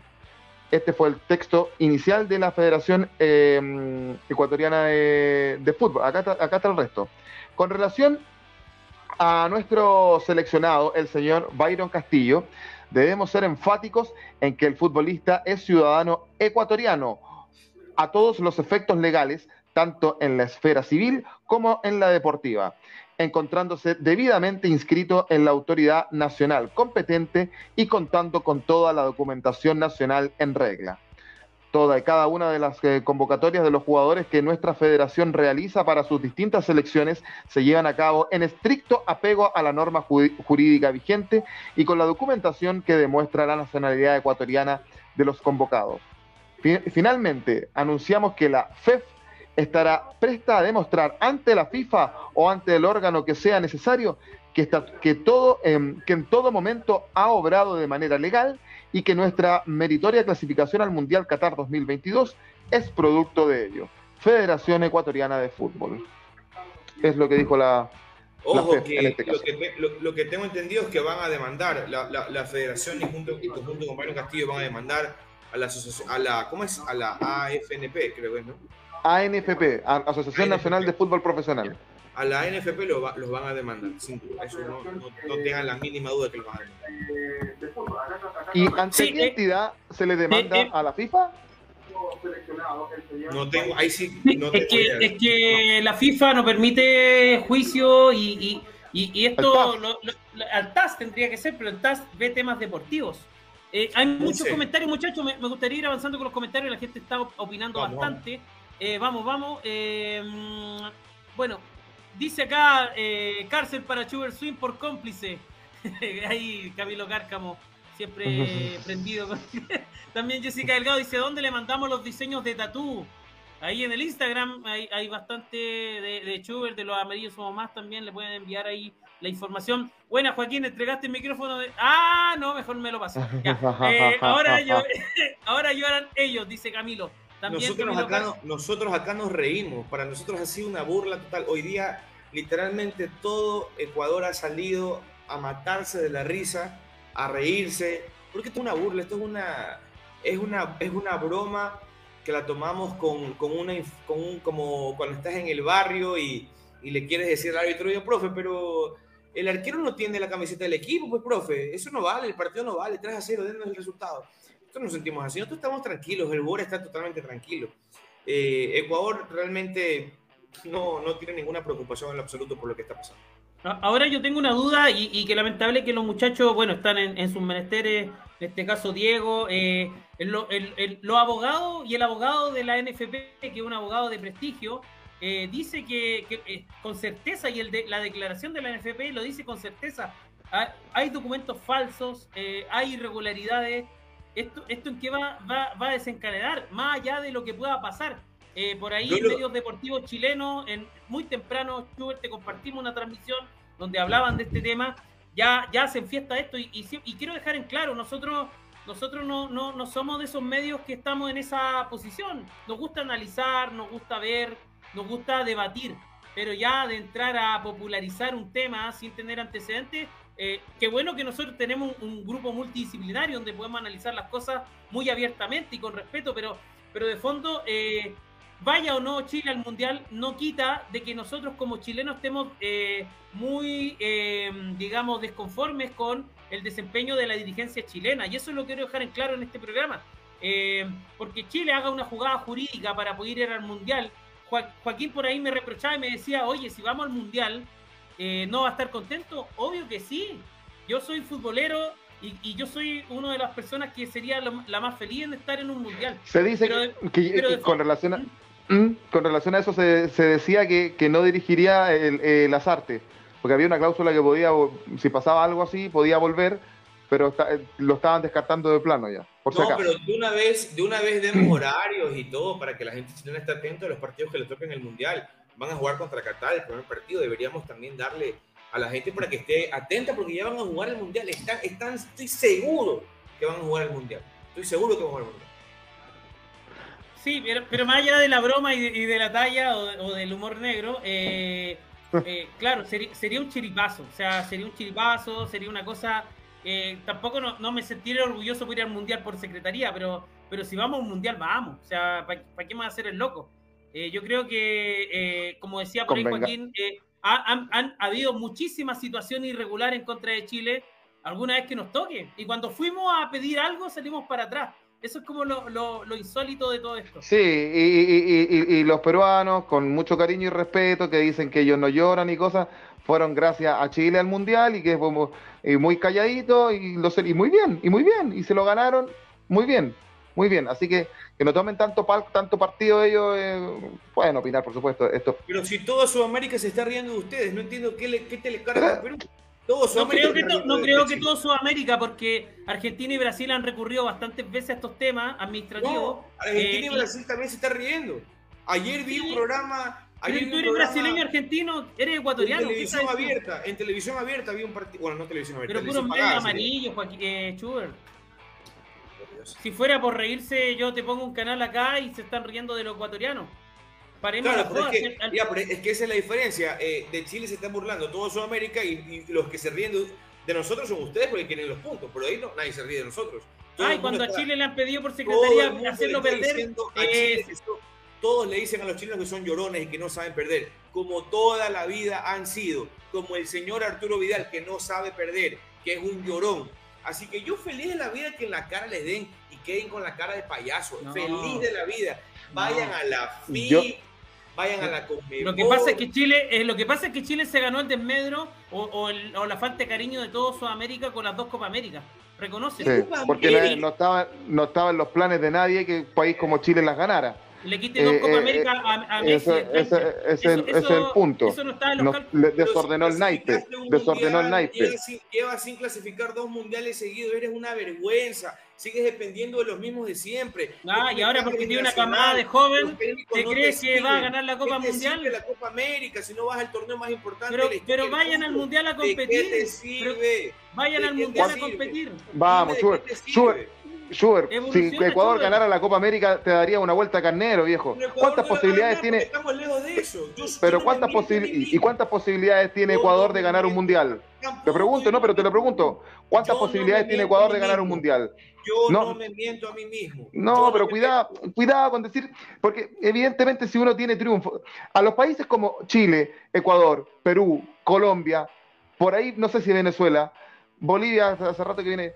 Este fue el texto inicial de la Federación em, Ecuatoriana de, Fútbol. Acá, acá está el resto. Con relación a nuestro seleccionado, el señor Byron Castillo, debemos ser enfáticos en que el futbolista es ciudadano ecuatoriano a todos los efectos legales, tanto en la esfera civil como en la deportiva encontrándose debidamente inscrito en la autoridad nacional competente y contando con toda la documentación nacional en regla. Toda y cada una de las eh, convocatorias de los jugadores que nuestra federación realiza para sus distintas selecciones se llevan a cabo en estricto apego a la norma jurídica vigente y con la documentación que demuestra la nacionalidad ecuatoriana de los convocados. Finalmente, anunciamos que la FEF estará presta a demostrar ante la FIFA o ante el órgano que sea necesario que, todo, em, que en todo momento ha obrado de manera legal y que nuestra meritoria clasificación al Mundial Qatar 2022 es producto de ello. Federación Ecuatoriana de Fútbol. Es lo que dijo la... Ojo, que, este Lo, que tengo entendido es que van a demandar, la, la, federación y junto, junto con Mario Castillo van a demandar a la, a la, ¿cómo es? A la AFNP, creo que es, ¿no? ANFP, Asociación Nacional de Fútbol Profesional. A la ANFP los van a demandar, eso no, tengan la mínima duda que lo van a demandar. ¿Y ante qué eh, entidad se le demanda eh, eh. a la FIFA? No tengo, ahí sí. es, que, la FIFA no permite juicio y, Y, esto, al TAS tendría que ser, pero el TAS ve temas deportivos. Eh, hay muchos comentarios, muchachos. Me, gustaría ir avanzando con los comentarios. La gente está opinando bastante. Vamos, vamos. Eh, mm, bueno, dice acá cárcel para Chuber Swing por cómplice. [LAUGHS] Ahí Camilo Cárcamo, siempre [LAUGHS] prendido. [LAUGHS] También Jessica Delgado dice: ¿Dónde le mandamos los diseños de tatú? Ahí en el Instagram hay, bastante de, de Schubert, de los amarillos somos más también, le pueden enviar ahí la información. Buena, Joaquín, entregaste el micrófono de... Ah, no, mejor me lo paso. Eh, ahora, yo, ahora lloran ellos, dice Camilo. Nosotros, acá nosotros acá nos reímos, para nosotros ha sido una burla total. Hoy día, literalmente, todo Ecuador ha salido a matarse de la risa, a reírse, porque esto es una burla, esto es una, es una, es una broma que la tomamos con, con una, con como cuando estás en el barrio y, y le quieres decir al árbitro, yo, profe, pero el arquero no tiene la camiseta del equipo, pues, profe, eso no vale, el partido no vale, 3 a 0, denos el resultado. Nosotros nos sentimos así, nosotros estamos tranquilos, el Bora está totalmente tranquilo. Eh, Ecuador realmente no, no tiene ninguna preocupación en absoluto por lo que está pasando. Ahora yo tengo una duda y, y que lamentable que los muchachos, bueno, están en, en sus menesteres, en este caso Diego, eh, los abogados y el abogado de la NFP, que es un abogado de prestigio, eh, dice que, eh, con certeza, y el de, la declaración de la NFP lo dice con certeza, hay, documentos falsos, hay irregularidades, esto, esto en qué va, va, va, a desencadenar, más allá de lo que pueda pasar. por ahí en medios deportivos chilenos, en, muy temprano, Schubert, te compartimos una transmisión donde hablaban de este tema, ya, ya se enfiesta esto y, y, quiero dejar en claro, nosotros, nosotros no, no, no, somos de esos medios que estamos en esa posición, nos gusta analizar, nos gusta ver, nos gusta debatir, pero ya de entrar a popularizar un tema sin tener antecedentes, eh, qué bueno que nosotros tenemos un, grupo multidisciplinario donde podemos analizar las cosas muy abiertamente y con respeto, pero, pero de fondo... Eh, vaya o no Chile al Mundial, no quita de que nosotros como chilenos estemos eh, muy, eh, digamos, desconformes con el desempeño de la dirigencia chilena. Y eso es lo quiero dejar en claro en este programa. Eh, porque Chile haga una jugada jurídica para poder ir al Mundial. Joaquín por ahí me reprochaba y me decía, oye, si vamos al Mundial, ¿no va a estar contento? Obvio que sí. Yo soy futbolero y, yo soy una de las personas que sería la, más feliz en estar en un mundial. Se dice que, con relación a, Mm, con relación a eso se, decía que, no dirigiría el, el Azarte, porque había una cláusula que podía, si pasaba algo así, podía volver, pero eh, lo estaban descartando de plano ya. no, pero de una vez, de una vez demos horarios y todo para que la gente esté atenta a los partidos que le toquen en el Mundial. Van a jugar contra Qatar el primer partido, deberíamos también darle a la gente para que esté atenta porque ya van a jugar el Mundial. Están, están, estoy seguro que van a jugar el Mundial. Estoy seguro que van a jugar el Mundial. Sí, pero, más allá de la broma y de, la talla o, del humor negro, eh, [LAUGHS] eh, claro, sería, un chiripazo. O sea, sería un chiripazo, sería una cosa. Eh, tampoco no, me sentiría orgulloso por ir al mundial por secretaría, pero, pero si vamos a un mundial, vamos. O sea, ¿para qué me va a hacer el loco? Yo creo que, como decía por ahí Joaquín, han, han, habido muchísimas situaciones irregulares en contra de Chile, alguna vez que nos toque. Y cuando fuimos a pedir algo, salimos para atrás. Eso es como lo, lo, insólito de todo esto. Sí, y, y, los peruanos, con mucho cariño y respeto, que dicen que ellos no lloran y cosas, fueron gracias a Chile al Mundial y que fue muy calladito y, lo, y muy bien, y muy bien, y se lo ganaron muy bien, muy bien. Así que que no tomen tanto, tanto partido ellos, eh, pueden opinar, por supuesto. Esto. Pero si toda Sudamérica se está riendo de ustedes, no entiendo qué, le, qué te le carga a Perú no creo, que, no creo que todo Sudamérica, porque Argentina y Brasil han recurrido bastantes veces a estos temas administrativos. Argentina y eh, Brasil también se está riendo. Ayer vi un programa. Ayer tú eres brasileño argentino, eres ecuatoriano. En televisión abierta, en televisión abierta había un partido. Bueno, no televisión abierta. Pero puro medio amarillo, Joaquín, eh, Si fuera por reírse, yo te pongo un canal acá y se están riendo de los ecuatorianos claro, pero es, que, esa es la diferencia. Eh, de Chile se está burlando todo Sudamérica y, los que se ríen de, nosotros son ustedes porque quieren los puntos. Pero ahí no, nadie se ríe de nosotros. Ay, cuando a Chile le han pedido por secretaría hacerlo perder. todos le dicen a los chilenos que son llorones y que no saben perder, como toda la vida han sido, como el señor Arturo Vidal que no sabe perder, que es un llorón. Así que yo feliz de la vida que en la cara les den y queden con la cara de payaso, feliz de la vida. Vayan a la FI, vayan a la Lo que pasa es que Chile, eh, lo que pasa es que Chile se ganó el desmedro o, la falta de cariño de todo Sudamérica con las dos Copa América. Reconoce. Sí, porque no estaba, no estaba en los planes de nadie que un país como Chile las ganara le quite dos Copa eh, América a, Messi. Ese, es el punto. Eso no está en los desordenó el naipe. Desordenó el naipe. Llevas sin, clasificar dos mundiales seguidos. Eres una vergüenza. Sigues dependiendo de los mismos de siempre. Ah, y ahora porque tiene una camada de joven, ¿te crees que va a ganar la Copa Mundial? la Copa América si no vas al torneo más importante. Pero, pero vayan al Mundial a competir. vayan al Mundial a competir. Vamos, sube. Schubert, si Ecuador ganara la Copa América te daría una vuelta a carnero, viejo. ¿Cuántas posibilidades tiene? Estamos lejos de eso. pero cuántas posibilidades y cuántas posibilidades tiene Ecuador de ganar un mundial? Te pregunto, no, pero te lo pregunto. ¿Cuántas posibilidades tiene Ecuador de ganar un mundial? Yo no, me miento a mí mismo. No, pero cuidado, cuidado con decir, porque evidentemente si uno tiene triunfo, a los países como Chile, Ecuador, Perú, Colombia, por ahí no sé si Venezuela, Bolivia hace rato que viene,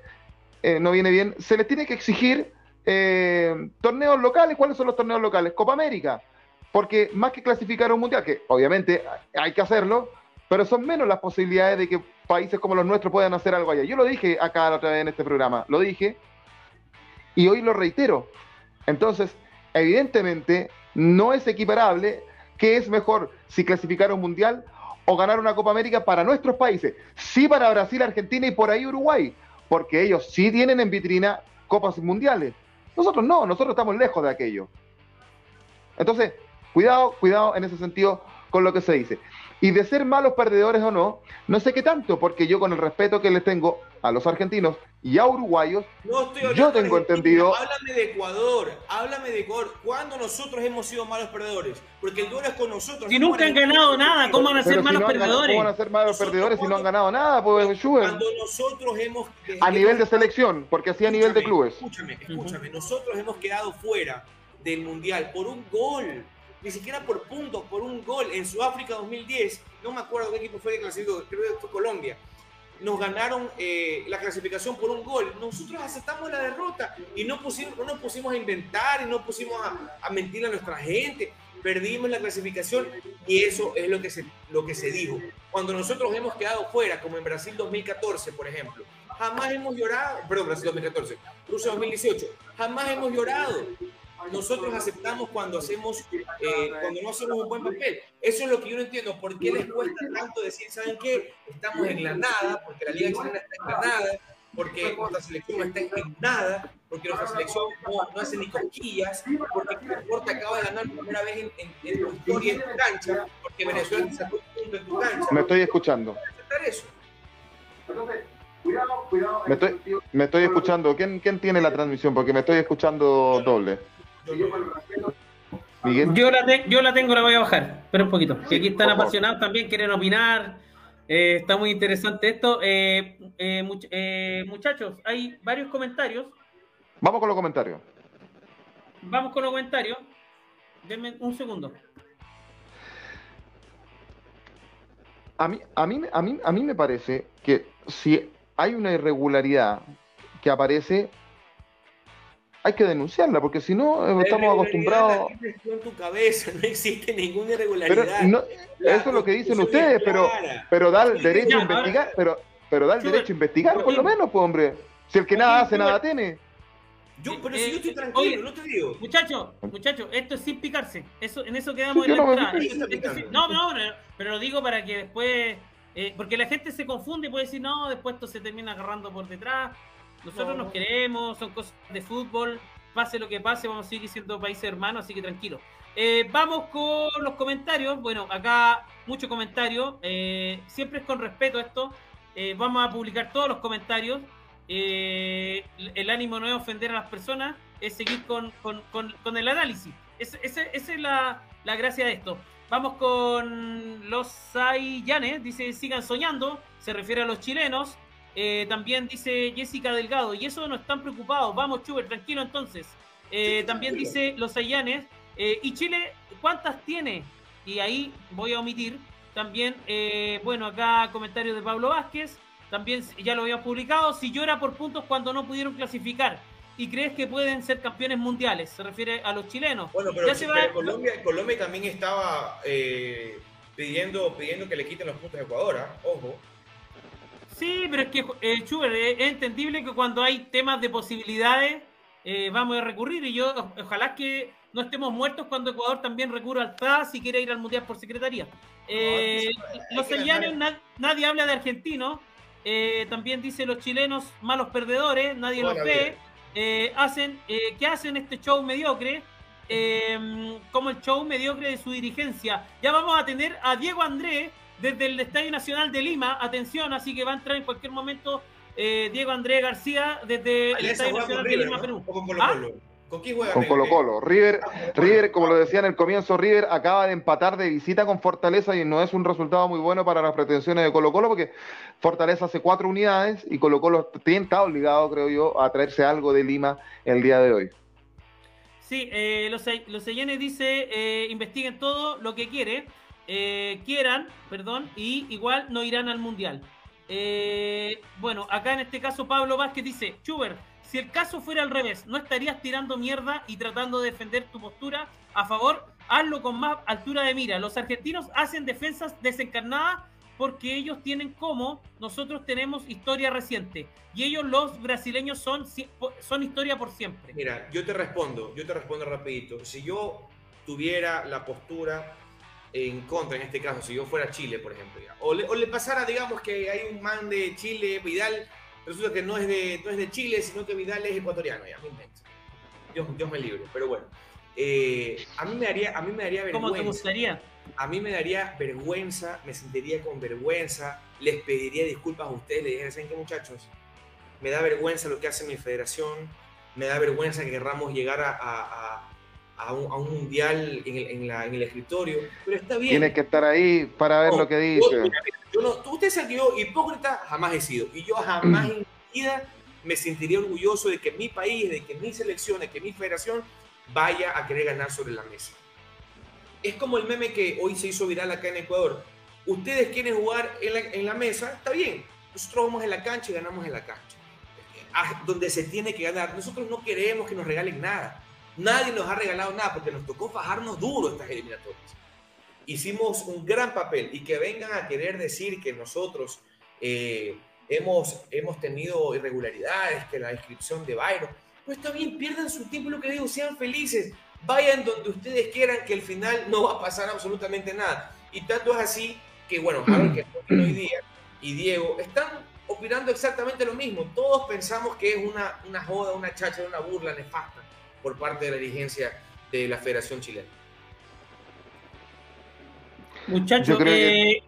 eh, no viene bien, se les tiene que exigir eh, torneos locales. ¿Cuáles son los torneos locales? Copa América. Porque más que clasificar un mundial, que obviamente hay que hacerlo, pero son menos las posibilidades de que países como los nuestros puedan hacer algo allá. Yo lo dije acá la otra vez en este programa, lo dije, y hoy lo reitero. Entonces, evidentemente, no es equiparable que es mejor si clasificar un mundial o ganar una Copa América para nuestros países. Sí para Brasil, Argentina y por ahí Uruguay porque ellos sí tienen en vitrina copas mundiales. Nosotros no, nosotros estamos lejos de aquello. Entonces, cuidado, cuidado en ese sentido con lo que se dice. Y de ser malos perdedores o no, no sé qué tanto, porque yo con el respeto que les tengo a los argentinos y a uruguayos, yo tengo entendido... Háblame de Ecuador, háblame de Ecuador. ¿Cuándo nosotros hemos sido malos perdedores? Porque el duelo es con nosotros. Si nunca han ganado nada, ¿cómo van a ser malos perdedores? ¿Cómo van a ser malos perdedores si no han ganado nada? Pues, cuando nosotros hemos... A nivel de selección, porque así a nivel de clubes. Escúchame, escúchame. Nosotros hemos quedado fuera del Mundial por un gol ni siquiera por puntos, por un gol. En Sudáfrica 2010, no me acuerdo qué equipo fue que clasificó, creo que fue Colombia. Nos ganaron eh, la clasificación por un gol. Nosotros aceptamos la derrota y no, pusimos, no nos pusimos a inventar y no pusimos a, a mentir a nuestra gente. Perdimos la clasificación y eso es lo que, se, lo que se dijo. Cuando nosotros hemos quedado fuera, como en Brasil 2014, por ejemplo, jamás hemos llorado, perdón, Brasil 2014, Rusia 2018, jamás hemos llorado nosotros aceptamos cuando hacemos, eh, cuando no hacemos un buen papel. Eso es lo que yo no entiendo. ¿Por qué les cuesta tanto decir, ¿saben qué? Estamos en la nada, porque la Liga Chilena está en la nada, porque nuestra selección está en nada, porque nuestra selección no, hace ni cosquillas, porque Porta acaba de ganar por primera vez en, en, en, tu historia en tu cancha, porque Venezuela te sacó un punto en tu cancha. Me estoy escuchando. aceptar eso? Cuidado, cuidado. Me estoy, me estoy escuchando. ¿Quién, ¿Quién tiene la transmisión? Porque me estoy escuchando doble. Yo la, yo la tengo, la voy a bajar, pero un poquito. Que aquí están apasionados también, quieren opinar. Eh, está muy interesante esto. Eh, eh, muchachos, hay varios comentarios. Vamos con los comentarios. Vamos con los comentarios. Denme un segundo. A mí, a, mí, a, mí, a mí me parece que si hay una irregularidad que aparece, hay que denunciarla, porque si no, eh, estamos acostumbrados. En tu cabeza, [LAUGHS] no existe ninguna irregularidad. eso es lo que dicen ustedes, pero, pero da el derecho a investigar, pero, pero da el derecho a investigar, por lo menos, pues, hombre. Si el que nada hace, nada tiene. Yo, pero si yo estoy tranquilo, no te digo. Muchachos, muchachos, esto es sin picarse. Eso, en eso quedamos en la no, no, no, pero lo digo para que después. Eh, porque la gente se confunde y puede decir, no, después esto se termina agarrando por detrás. Nosotros nos queremos, son cosas de fútbol. Pase lo que pase, vamos a seguir siendo países hermanos, así que tranquilo. Eh, vamos con los comentarios. Bueno, acá mucho comentario. Eh, siempre es con respeto esto. Eh, vamos a publicar todos los comentarios. el ánimo no es ofender a las personas, es seguir con, el análisis. Esa es la, la, gracia de esto. Vamos con los Saiyanes. Dice, sigan soñando. Se refiere a los chilenos. Eh, también dice Jessica Delgado, y eso no están preocupados. Vamos, Chuber, tranquilo entonces. Eh, también dice Los Ayanes. Eh, ¿Y Chile cuántas tiene? Y ahí voy a omitir. También, bueno, acá comentario de Pablo Vázquez. También ya lo había publicado. Si llora por puntos cuando no pudieron clasificar. y crees que pueden ser campeones mundiales. Se refiere a los chilenos. Bueno, pero, Colombia, Colombia también estaba eh, pidiendo, pidiendo que le quiten los puntos a Ecuador, ¿ah? ojo. Sí, pero es que, eh, Chuber, es entendible que cuando hay temas de posibilidades eh, vamos a recurrir y yo ojalá que no estemos muertos cuando Ecuador también recurra al TAS y quiere ir al Mundial por secretaría. Eh, los sellanos, nadie habla de argentinos, eh, también dice los chilenos malos perdedores, nadie los ve. Eh, hacen, que hacen este show mediocre, como el show mediocre de su dirigencia. Ya vamos a tener a Diego Andrés desde el Estadio Nacional de Lima, atención, así que va a entrar en cualquier momento Diego Andrés García desde el Estadio Nacional de Lima, Perú. ¿Con quién juega? Con Colo Colo. River, River, como lo decía en el comienzo, River acaba de empatar de visita con Fortaleza y no es un resultado muy bueno para las pretensiones de Colo Colo porque Fortaleza hace cuatro unidades y Colo Colo está obligado, creo yo, a traerse algo de Lima el día de hoy. Sí, eh, los, los dice, eh, investiguen todo lo que quiere, eh, quieran, perdón, y igual no irán al Mundial. Eh, bueno, acá en este caso Pablo Vázquez dice, Chuber, si el caso fuera al revés, ¿no estarías tirando mierda y tratando de defender tu postura a favor? Hazlo con más altura de mira. Los argentinos hacen defensas desencarnadas porque ellos tienen como nosotros tenemos historia reciente y ellos los brasileños son, son historia por siempre. Mira, yo te respondo, yo te respondo rapidito. Si yo tuviera la postura en contra, en este caso, si yo fuera Chile, por ejemplo, o, le, o le pasara, digamos, que hay un man de Chile, Vidal, resulta que no es de, no es de Chile, sino que Vidal es ecuatoriano, ya, me invento. Dios, Dios me libre, pero bueno. Eh, a, mí me daría, a mí me daría vergüenza. ¿Cómo te gustaría? A mí me daría vergüenza, me sentiría con vergüenza, les pediría disculpas a ustedes, les diría, ¿saben qué muchachos? Me da vergüenza lo que hace mi federación, me da vergüenza que querramos llegar a, a, a, un, un, mundial en el, en, la, en el, escritorio, pero está bien. Tienes que estar ahí para ver lo que dice. Yo no, usted sabe que yo hipócrita jamás he sido. Y yo jamás en mi vida me sentiría orgulloso de que mi país, de que mi selección, de que mi federación vaya a querer ganar sobre la mesa. Es como el meme que hoy se hizo viral acá en Ecuador. Ustedes quieren jugar en la, en la mesa, está bien. Nosotros vamos en la cancha y ganamos en la cancha. Ah, donde se tiene que ganar. Nosotros no queremos que nos regalen nada. Nadie nos ha regalado nada porque nos tocó fajarnos duro estas eliminatorias hicimos un gran papel y que vengan a querer decir que nosotros eh, hemos, hemos tenido irregularidades, que la inscripción de Byron, pues está bien, pierdan su tiempo, lo que digo, sean felices, vayan donde ustedes quieran, que al final no va a pasar absolutamente nada. Y tanto es así que, bueno, que [CLEARS THROAT] hoy día y Diego están opinando exactamente lo mismo. Todos pensamos que es una, una joda, una chacha, una burla nefasta por parte de la dirigencia de la Federación Chilena. Muchachos, eh,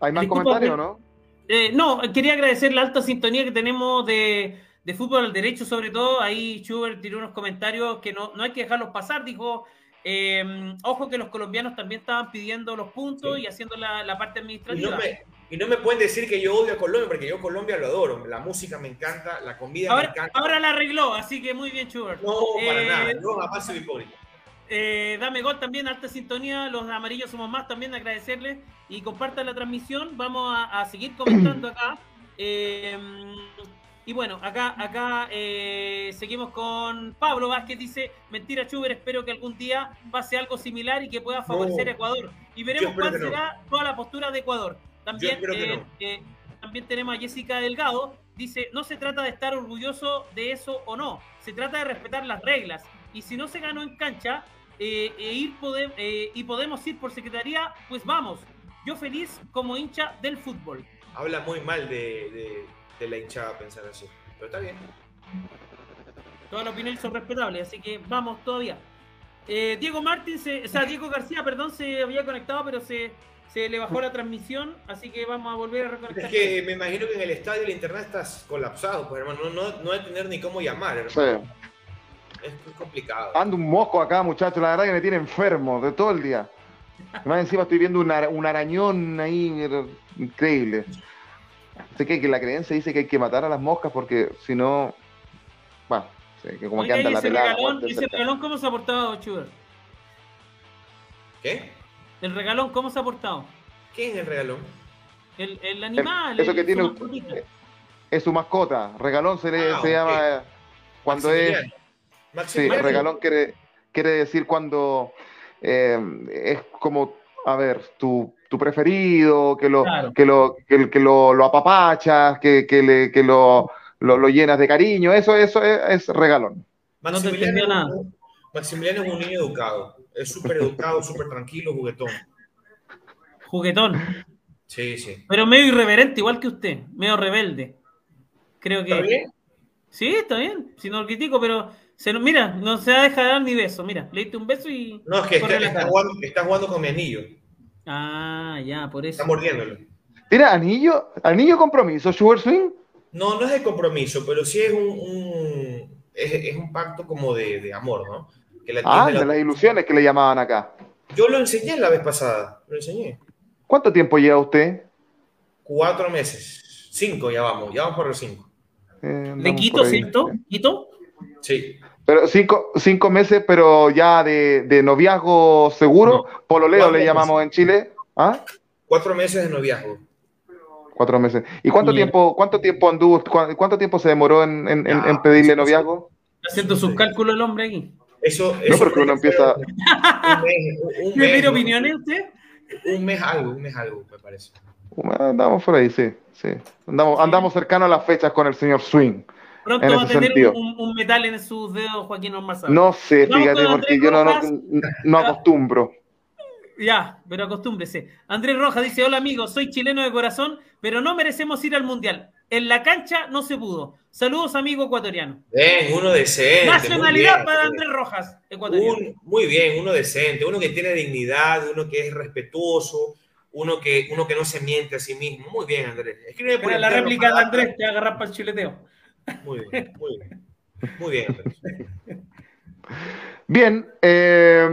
hay más comentarios, ¿no? Eh, no, quería agradecer la alta sintonía que tenemos de, fútbol al derecho, sobre todo. Ahí Schubert tiró unos comentarios que no, no hay que dejarlos pasar. Dijo, em, ojo que los colombianos también estaban pidiendo los puntos y haciendo la, parte administrativa. Y no, me, pueden decir que yo odio a Colombia, porque yo Colombia lo adoro. La música me encanta, la comida me encanta. Ahora la arregló, así que muy bien, Schubert. No, para eh, nada, no, jamás soy hipócrita. Eh, dame gol también, alta sintonía. Los amarillos somos más también, agradecerles y compartan la transmisión. Vamos a, seguir comentando acá. [CLEARS THROAT] Eh, y bueno, acá, acá eh, seguimos con Pablo Vázquez. Dice: Mentira, Chuber, espero que algún día pase algo similar y que pueda favorecer a Ecuador. Y veremos cuál será toda la postura de Ecuador. También, también tenemos a Jessica Delgado. Dice: No se trata de estar orgulloso de eso o no, se trata de respetar las reglas. Y si no se ganó en cancha, eh, e ir eh, y podemos ir por secretaría, pues vamos. Yo feliz como hincha del fútbol. Habla muy mal de, la hinchada pensar así, pero está bien. Todas las opiniones son respetables, así que vamos todavía. Eh, Diego Martín, o sea, [LAUGHS] Diego García, perdón, se había conectado, pero se, se le bajó la transmisión, así que vamos a volver a reconectar. Es que me imagino que en el estadio el internet estás colapsado, pues hermano, no, no, no hay tener ni cómo llamar, hermano. Sí. Es complicado. Ando un mosco acá, muchachos. La verdad que me tiene enfermo de todo el día. Más encima estoy viendo un, arañón ahí increíble. Sé que, que, la creencia dice que hay que matar a las moscas porque si no. Bueno, que como que anda la pelada. Regalón, ese regalón cómo se ha portado, Chuber? ¿Qué? ¿El regalón cómo se ha portado? ¿Qué es el regalón? El, el animal. eso que tiene. Es su mascota. Regalón se, le, ah, se llama Cuando es. Sí, regalón quiere, quiere decir cuando eh, es como, a ver, tu, tu preferido, que lo, que lo, que, que lo, lo, apapachas, que, que, le, que lo, lo, llenas de cariño, eso, eso es, regalón. Maximiliano, Maximiliano es un niño educado, es súper educado, súper tranquilo, juguetón. Juguetón. Sí, sí. Pero medio irreverente, igual que usted, medio rebelde. Creo que. ¿Está bien? Sí, está bien. Si no lo critico, pero se, mira, no se va a dejar dar ni beso. Mira, le diste un beso y. No, es que está, jugando, está, jugando, con mi anillo. Ah, ya, por eso. Está mordiéndolo. ¿Tiene anillo? ¿Anillo compromiso, Sugar Swing? No, no es de compromiso, pero sí es un, es, es, un pacto como de, de amor, ¿no? Ah, de las ilusiones que le llamaban acá. Yo lo enseñé la vez pasada, lo enseñé. ¿Cuánto tiempo lleva usted? Cuatro meses. Cinco, ya vamos, ya vamos por los cinco. Eh, ¿De Quito, cierto? ¿Quito? Sí. Pero cinco, cinco meses, pero ya de, de noviazgo seguro, pololeo le llamamos en Chile. ¿Ah? Cuatro meses de noviazgo. Cuatro meses. ¿Y cuánto tiempo, cuánto tiempo anduvo, cuánto tiempo se demoró en, en, en pedirle noviazgo? Haciendo sus cálculos el hombre aquí. Eso, no, porque uno empieza. [LAUGHS] Un mes, opiniones usted? Un mes algo, un mes algo, me parece. Andamos por ahí, sí. sí. Andamos, andamos cercanos a las fechas con el señor Swing. Pronto va a tener un, un, metal en sus dedos, Joaquín Ormazábal. No sé, fíjate, porque yo no, no, no acostumbro. Ya, pero acostúmbrese. Andrés Rojas dice: Hola amigos, soy chileno de corazón, pero no merecemos ir al mundial. En la cancha no se pudo. Saludos, amigo ecuatoriano. Bien, uno decente. Nacionalidad para Andrés Rojas, ecuatoriano. muy bien, uno decente, uno que tiene dignidad, uno que es respetuoso, uno que, uno que no se miente a sí mismo. Muy bien, Andrés. Escribe por la réplica de Andrés te agarras para el chuleteo. Muy bien, muy bien. Muy bien, Andrés. Bien, eh,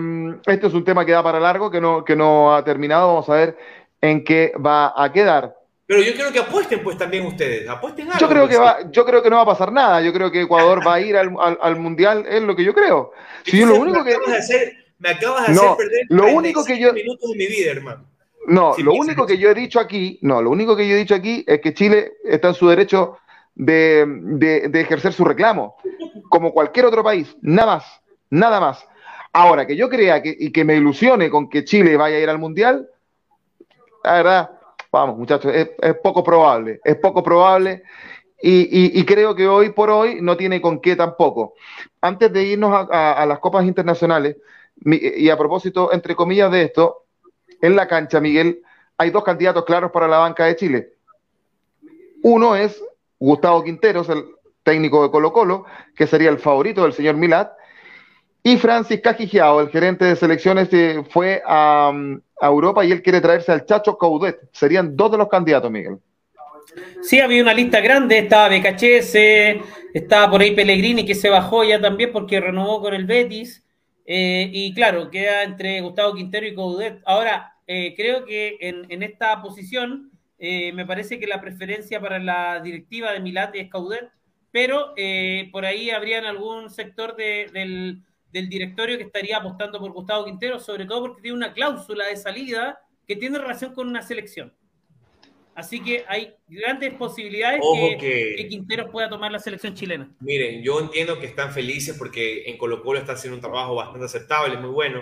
este es un tema que da para largo, que no, que no ha terminado. Vamos a ver en qué va a quedar. Pero yo creo que apuesten pues también ustedes, apuesten algo. Yo creo, que va, yo creo que no va a pasar nada, yo creo que Ecuador va a ir al, al, Mundial, es lo que yo creo. Si yo lo único me, acabas de hacer, me acabas de hacer perder lo único que yo, minutos de mi vida, hermano. No, lo único que yo he dicho aquí, no, lo único que yo he dicho aquí es que Chile está en su derecho de, de, de ejercer su reclamo, como cualquier otro país, nada más, nada más. Ahora, que yo crea que, y que me ilusione con que Chile vaya a ir al Mundial, la verdad, Vamos, muchachos, es, poco probable, es poco probable y, creo que hoy por hoy no tiene con qué tampoco. Antes de irnos a, las copas internacionales, y a propósito, entre comillas, de esto, en la cancha, Miguel, hay dos candidatos claros para la banca de Chile. Uno es Gustavo Quinteros, el técnico de Colo Colo, que sería el favorito del señor Milat, y Francis Cajigiao, el gerente de selecciones, fue a, Europa y él quiere traerse al Chacho Caudet. Serían dos de los candidatos, Miguel. Sí, había una lista grande, estaba BKHS, estaba por ahí Pellegrini que se bajó ya también porque renovó con el Betis. Eh, y claro, queda entre Gustavo Quintero y Coudet. Ahora, eh, creo que en, esta posición eh, me parece que la preferencia para la directiva de Milat es Caudet, pero por ahí habrían algún sector del del directorio que estaría apostando por Gustavo Quintero, sobre todo porque tiene una cláusula de salida que tiene relación con una selección. Así que hay grandes posibilidades que, que, Quinteros pueda tomar la selección chilena. Miren, yo entiendo que están felices porque en Colo Colo está haciendo un trabajo bastante aceptable, muy bueno,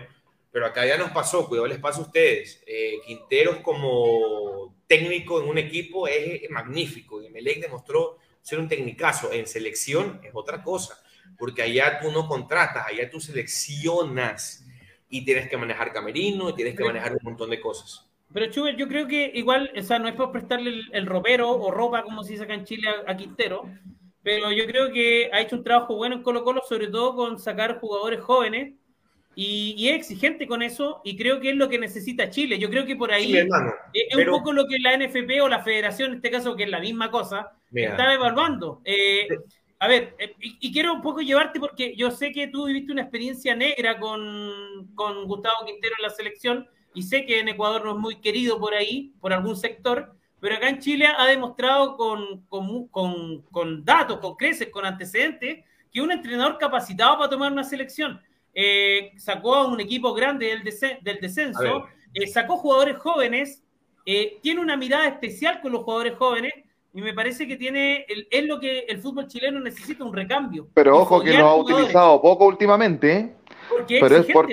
pero acá ya nos pasó, cuidado les pasa a ustedes. Eh, Quinteros como técnico en un equipo es magnífico y Melec demostró ser un tecnicazo. En selección es otra cosa porque allá tú no contratas, allá tú seleccionas y tienes que manejar camerino y tienes que manejar un montón de cosas. Pero Chuber, yo creo que igual, o sea, no es por prestarle el, ropero o ropa, como se dice acá en Chile, a, Quintero, pero yo creo que ha hecho un trabajo bueno en Colo Colo, sobre todo con sacar jugadores jóvenes, y, es exigente con eso, y creo que es lo que necesita Chile. Yo creo que por ahí es, un poco lo que la NFP o la federación, en este caso, que es la misma cosa, está evaluando. Eh, a ver, eh, y, quiero un poco llevarte porque yo sé que tú viviste una experiencia negra con, con, Gustavo Quintero en la selección y sé que en Ecuador no es muy querido por ahí, por algún sector, pero acá en Chile ha demostrado con, con, con, con datos, con creces, con antecedentes, que un entrenador capacitado para tomar una selección. Eh, sacó a un equipo grande del, del descenso, eh, sacó jugadores jóvenes, tiene una mirada especial con los jugadores jóvenes y me parece que tiene, es lo que el fútbol chileno necesita, un recambio. Pero ojo que lo ha utilizado poco últimamente. ¿eh? Porque pero es por,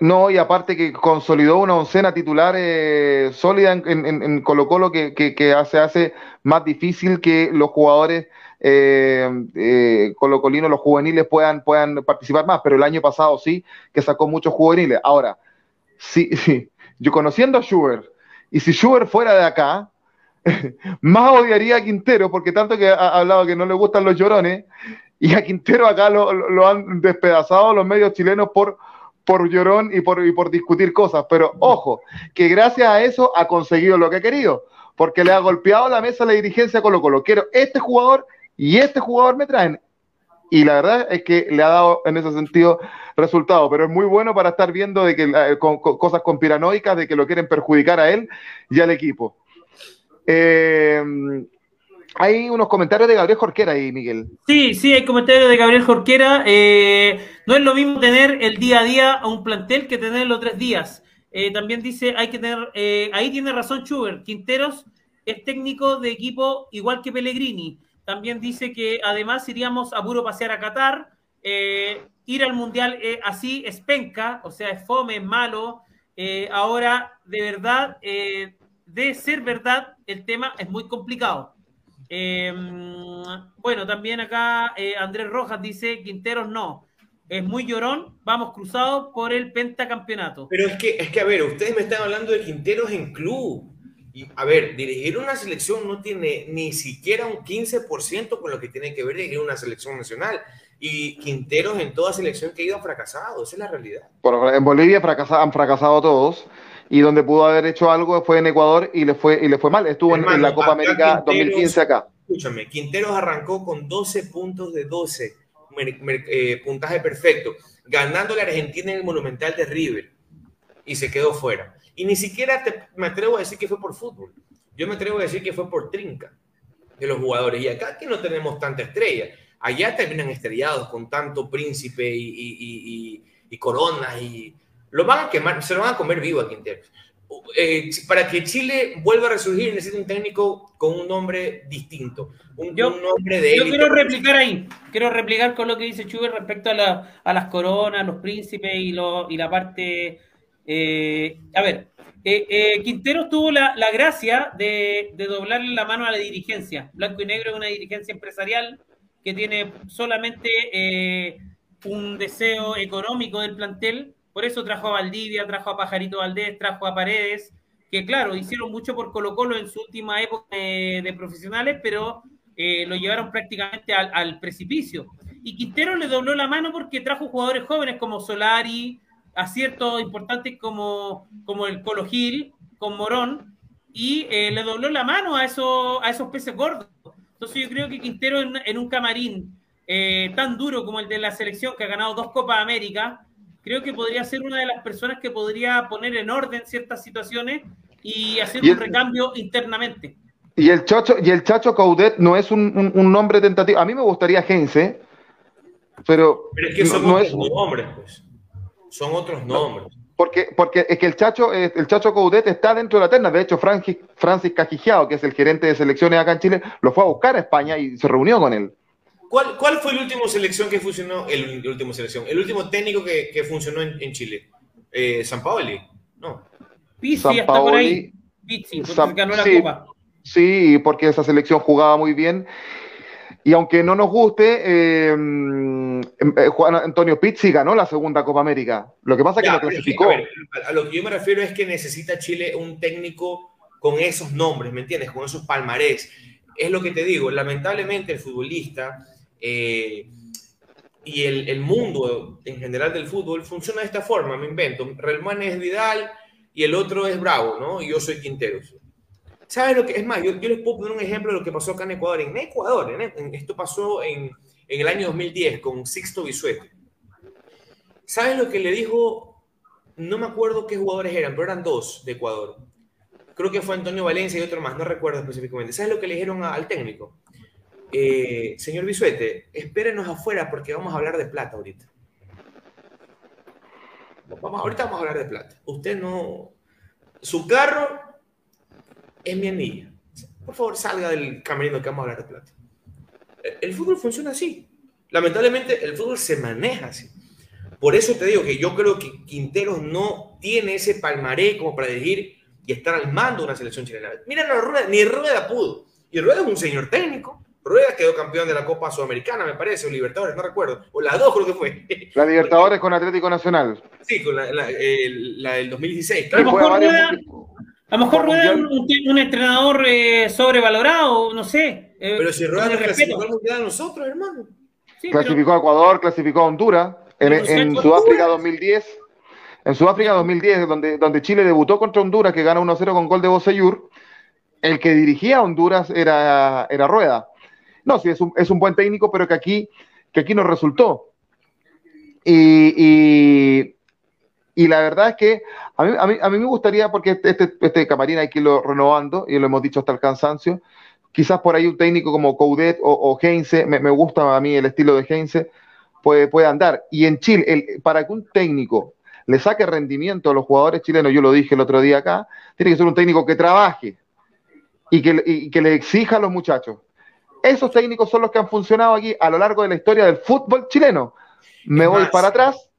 no, y aparte que consolidó una oncena titular eh, sólida en, Colo Colo que, que, hace, hace más difícil que los jugadores eh, eh, colocolinos, los juveniles puedan, puedan participar más, pero el año pasado sí que sacó muchos juveniles. Ahora, sí, [LAUGHS] sí, yo conociendo a Schubert, y si Schubert fuera de acá, [LAUGHS] más odiaría a Quintero, porque tanto que ha hablado que no le gustan los llorones, y a Quintero acá lo, lo han despedazado los medios chilenos por por llorón y por, por discutir cosas, pero ojo, que gracias a eso ha conseguido lo que ha querido, porque le ha golpeado la mesa la dirigencia Colo Colo. Quiero este jugador y este jugador me traen. Y la verdad es que le ha dado en ese sentido resultado, pero es muy bueno para estar viendo de que eh, con, cosas conspiranoicas de que lo quieren perjudicar a él y al equipo. Eh, hay unos comentarios de Gabriel Jorquera ahí, Miguel. Sí, sí, hay comentarios de Gabriel Jorquera. Eh, no es lo mismo tener el día a día a un plantel que tener los tres días. Eh, también dice, hay que tener, ahí tiene razón Schubert, Quinteros es técnico de equipo igual que Pellegrini. También dice que además iríamos a puro pasear a Qatar. ir al Mundial así es penca, o sea, es fome, es malo. ahora, de verdad, de ser verdad, el tema es muy complicado. Eh, bueno, también acá eh, Andrés Rojas dice, Quinteros no, es muy llorón, vamos cruzados por el pentacampeonato. Pero es que, es que, a ver, ustedes me están hablando de Quinteros en club. Y, a ver, dirigir una selección no tiene ni siquiera un 15% con lo que tiene que ver dirigir una selección nacional. Y Quinteros en toda selección que ha ido ha fracasado, esa es la realidad. en Bolivia han fracasado todos y donde pudo haber hecho algo fue en Ecuador y le fue, y le fue mal. Estuvo en, la Copa América 2015 acá. Escúchame, Quinteros arrancó con 12 puntos de 12, eh, puntaje perfecto, ganando la Argentina en el Monumental de River y se quedó fuera. Y ni siquiera me atrevo a decir que fue por fútbol. Yo me atrevo a decir que fue por trinca de los jugadores. Y acá que no tenemos tanta estrella. Allá terminan estrellados con tanto príncipe y, y, y coronas y lo van a quemar, se lo van a comer vivo a Quinteros. Eh, para que Chile vuelva a resurgir necesita un técnico con un nombre distinto, un, nombre de... Yo quiero replicar ahí, quiero replicar con lo que dice Chuber respecto a, las coronas, los príncipes y, y la parte... Eh, a ver, eh, Quintero tuvo la, gracia de, de, doblarle la mano a la dirigencia. Blanco y Negro es una dirigencia empresarial que tiene solamente un deseo económico del plantel por eso trajo a Valdivia, trajo a Pajarito Valdés, trajo a Paredes, que claro, hicieron mucho por Colo Colo en su última época de, profesionales, pero eh, lo llevaron prácticamente al, precipicio. Y Quintero le dobló la mano porque trajo jugadores jóvenes como Solari, aciertos importantes como, como el Colo Gil, con Morón, y eh, le dobló la mano a, eso, a esos peces gordos. Entonces yo creo que Quintero en, un camarín eh, tan duro como el de la selección, que ha ganado dos Copas América, creo que podría ser una de las personas que podría poner en orden ciertas situaciones y hacer un recambio internamente. Y el Chacho, y el Chacho Caudet no es un, nombre tentativo. A mí me gustaría Gense, pero. Pero es que son otros nombres, pues. Son otros nombres. Porque, porque es que el Chacho, el Chacho Coudet está dentro de la terna. De hecho, Francis, Francis Cajigiao, que es el gerente de selecciones acá en Chile, lo fue a buscar a España y se reunió con él. ¿Cuál, ¿Cuál, fue el último selección que funcionó? El, último selección, el último técnico que, que funcionó en, en Chile. Eh, San Paoli, no. Pizzi está por ahí. Pizzi, porque ganó la Copa. Sí, porque esa selección jugaba muy bien. Y aunque no nos guste, eh, eh, Juan Antonio Pizzi ganó la segunda Copa América. Lo que pasa es que lo clasificó. a, lo que yo me refiero es que necesita Chile un técnico con esos nombres, ¿me entiendes? Con esos palmarés. Es lo que te digo, lamentablemente el futbolista eh, y el, mundo en general del fútbol funciona de esta forma, me invento. Relman es Vidal y el otro es Bravo, ¿no? Y yo soy Quinteros. ¿Sabes lo que es más? Yo, les puedo poner un ejemplo de lo que pasó acá en Ecuador. En Ecuador, esto pasó en, en, el año 2010 con Sixto Bisuete. ¿Sabes lo que le dijo? No me acuerdo qué jugadores eran, pero eran dos de Ecuador. Creo que fue Antonio Valencia y otro más, no recuerdo específicamente. ¿Sabes lo que le dijeron al técnico? Eh, señor Bisuete, espérenos afuera porque vamos a hablar de plata ahorita. Vamos, ahorita vamos a hablar de plata. Usted no. Su carro es mi anilla. por favor salga del camerino que vamos a hablar de plata. El fútbol funciona así. Lamentablemente el fútbol se maneja así. Por eso te digo que yo creo que Quinteros no tiene ese palmaré como para decir y estar al mando de una selección chilena. Mira, ni Rueda pudo. Y Rueda es un señor técnico. Rueda quedó campeón de la Copa Sudamericana, me parece, o Libertadores, no recuerdo. O las dos creo que fue. La Libertadores con Atlético Nacional. Sí, con la, del 2016. A lo mejor Rueda, a lo mejor Rueda es un, entrenador eh, sobrevalorado, no sé. Eh, pero si Rueda no clasificó al Mundial a nosotros, hermano. clasificó a Ecuador, clasificó a Honduras. En, Sudáfrica 2010, en Sudáfrica 2010, donde, donde Chile debutó contra Honduras, que gana 1-0 con gol de Boseyur, el que dirigía a Honduras era, era Rueda. No, sí, es un, es un buen técnico, pero que aquí, que aquí no resultó. Y, y, la verdad es que a mí, a mí, a mí me gustaría, porque este, este, este, camarín hay que irlo renovando, y lo hemos dicho hasta el cansancio, quizás por ahí un técnico como Coudet o, o Heinze, me, me, gusta a mí el estilo de Heinze, puede, puede andar. Y en Chile, el, para que un técnico le saque rendimiento a los jugadores chilenos, yo lo dije el otro día acá, tiene que ser un técnico que trabaje y que, y que le exija a los muchachos. Esos técnicos son los que han funcionado aquí a lo largo de la historia del fútbol chileno. Me voy para atrás,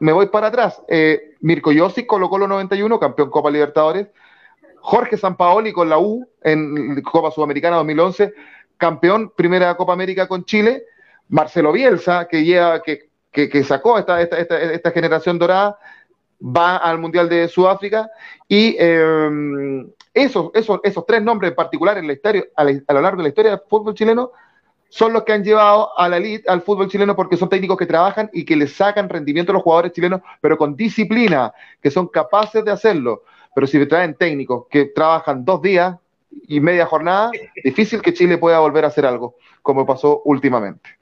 me voy para atrás. Eh, Mirko Yossi colocó los 91, campeón Copa Libertadores. Jorge Sampaoli con la U en Copa Sudamericana 2011, campeón primera Copa América con Chile. Marcelo Bielsa, que, lleva, que, que, sacó esta, esta, esta, generación dorada, va al Mundial de Sudáfrica. Y eh, esos, esos, esos tres nombres en particular en la historia, a, lo largo de la historia del fútbol chileno son los que han llevado a la elite al fútbol chileno porque son técnicos que trabajan y que le sacan rendimiento a los jugadores chilenos, pero con disciplina, que son capaces de hacerlo. Pero si traen técnicos que trabajan dos días y media jornada, difícil que Chile pueda volver a hacer algo como pasó últimamente.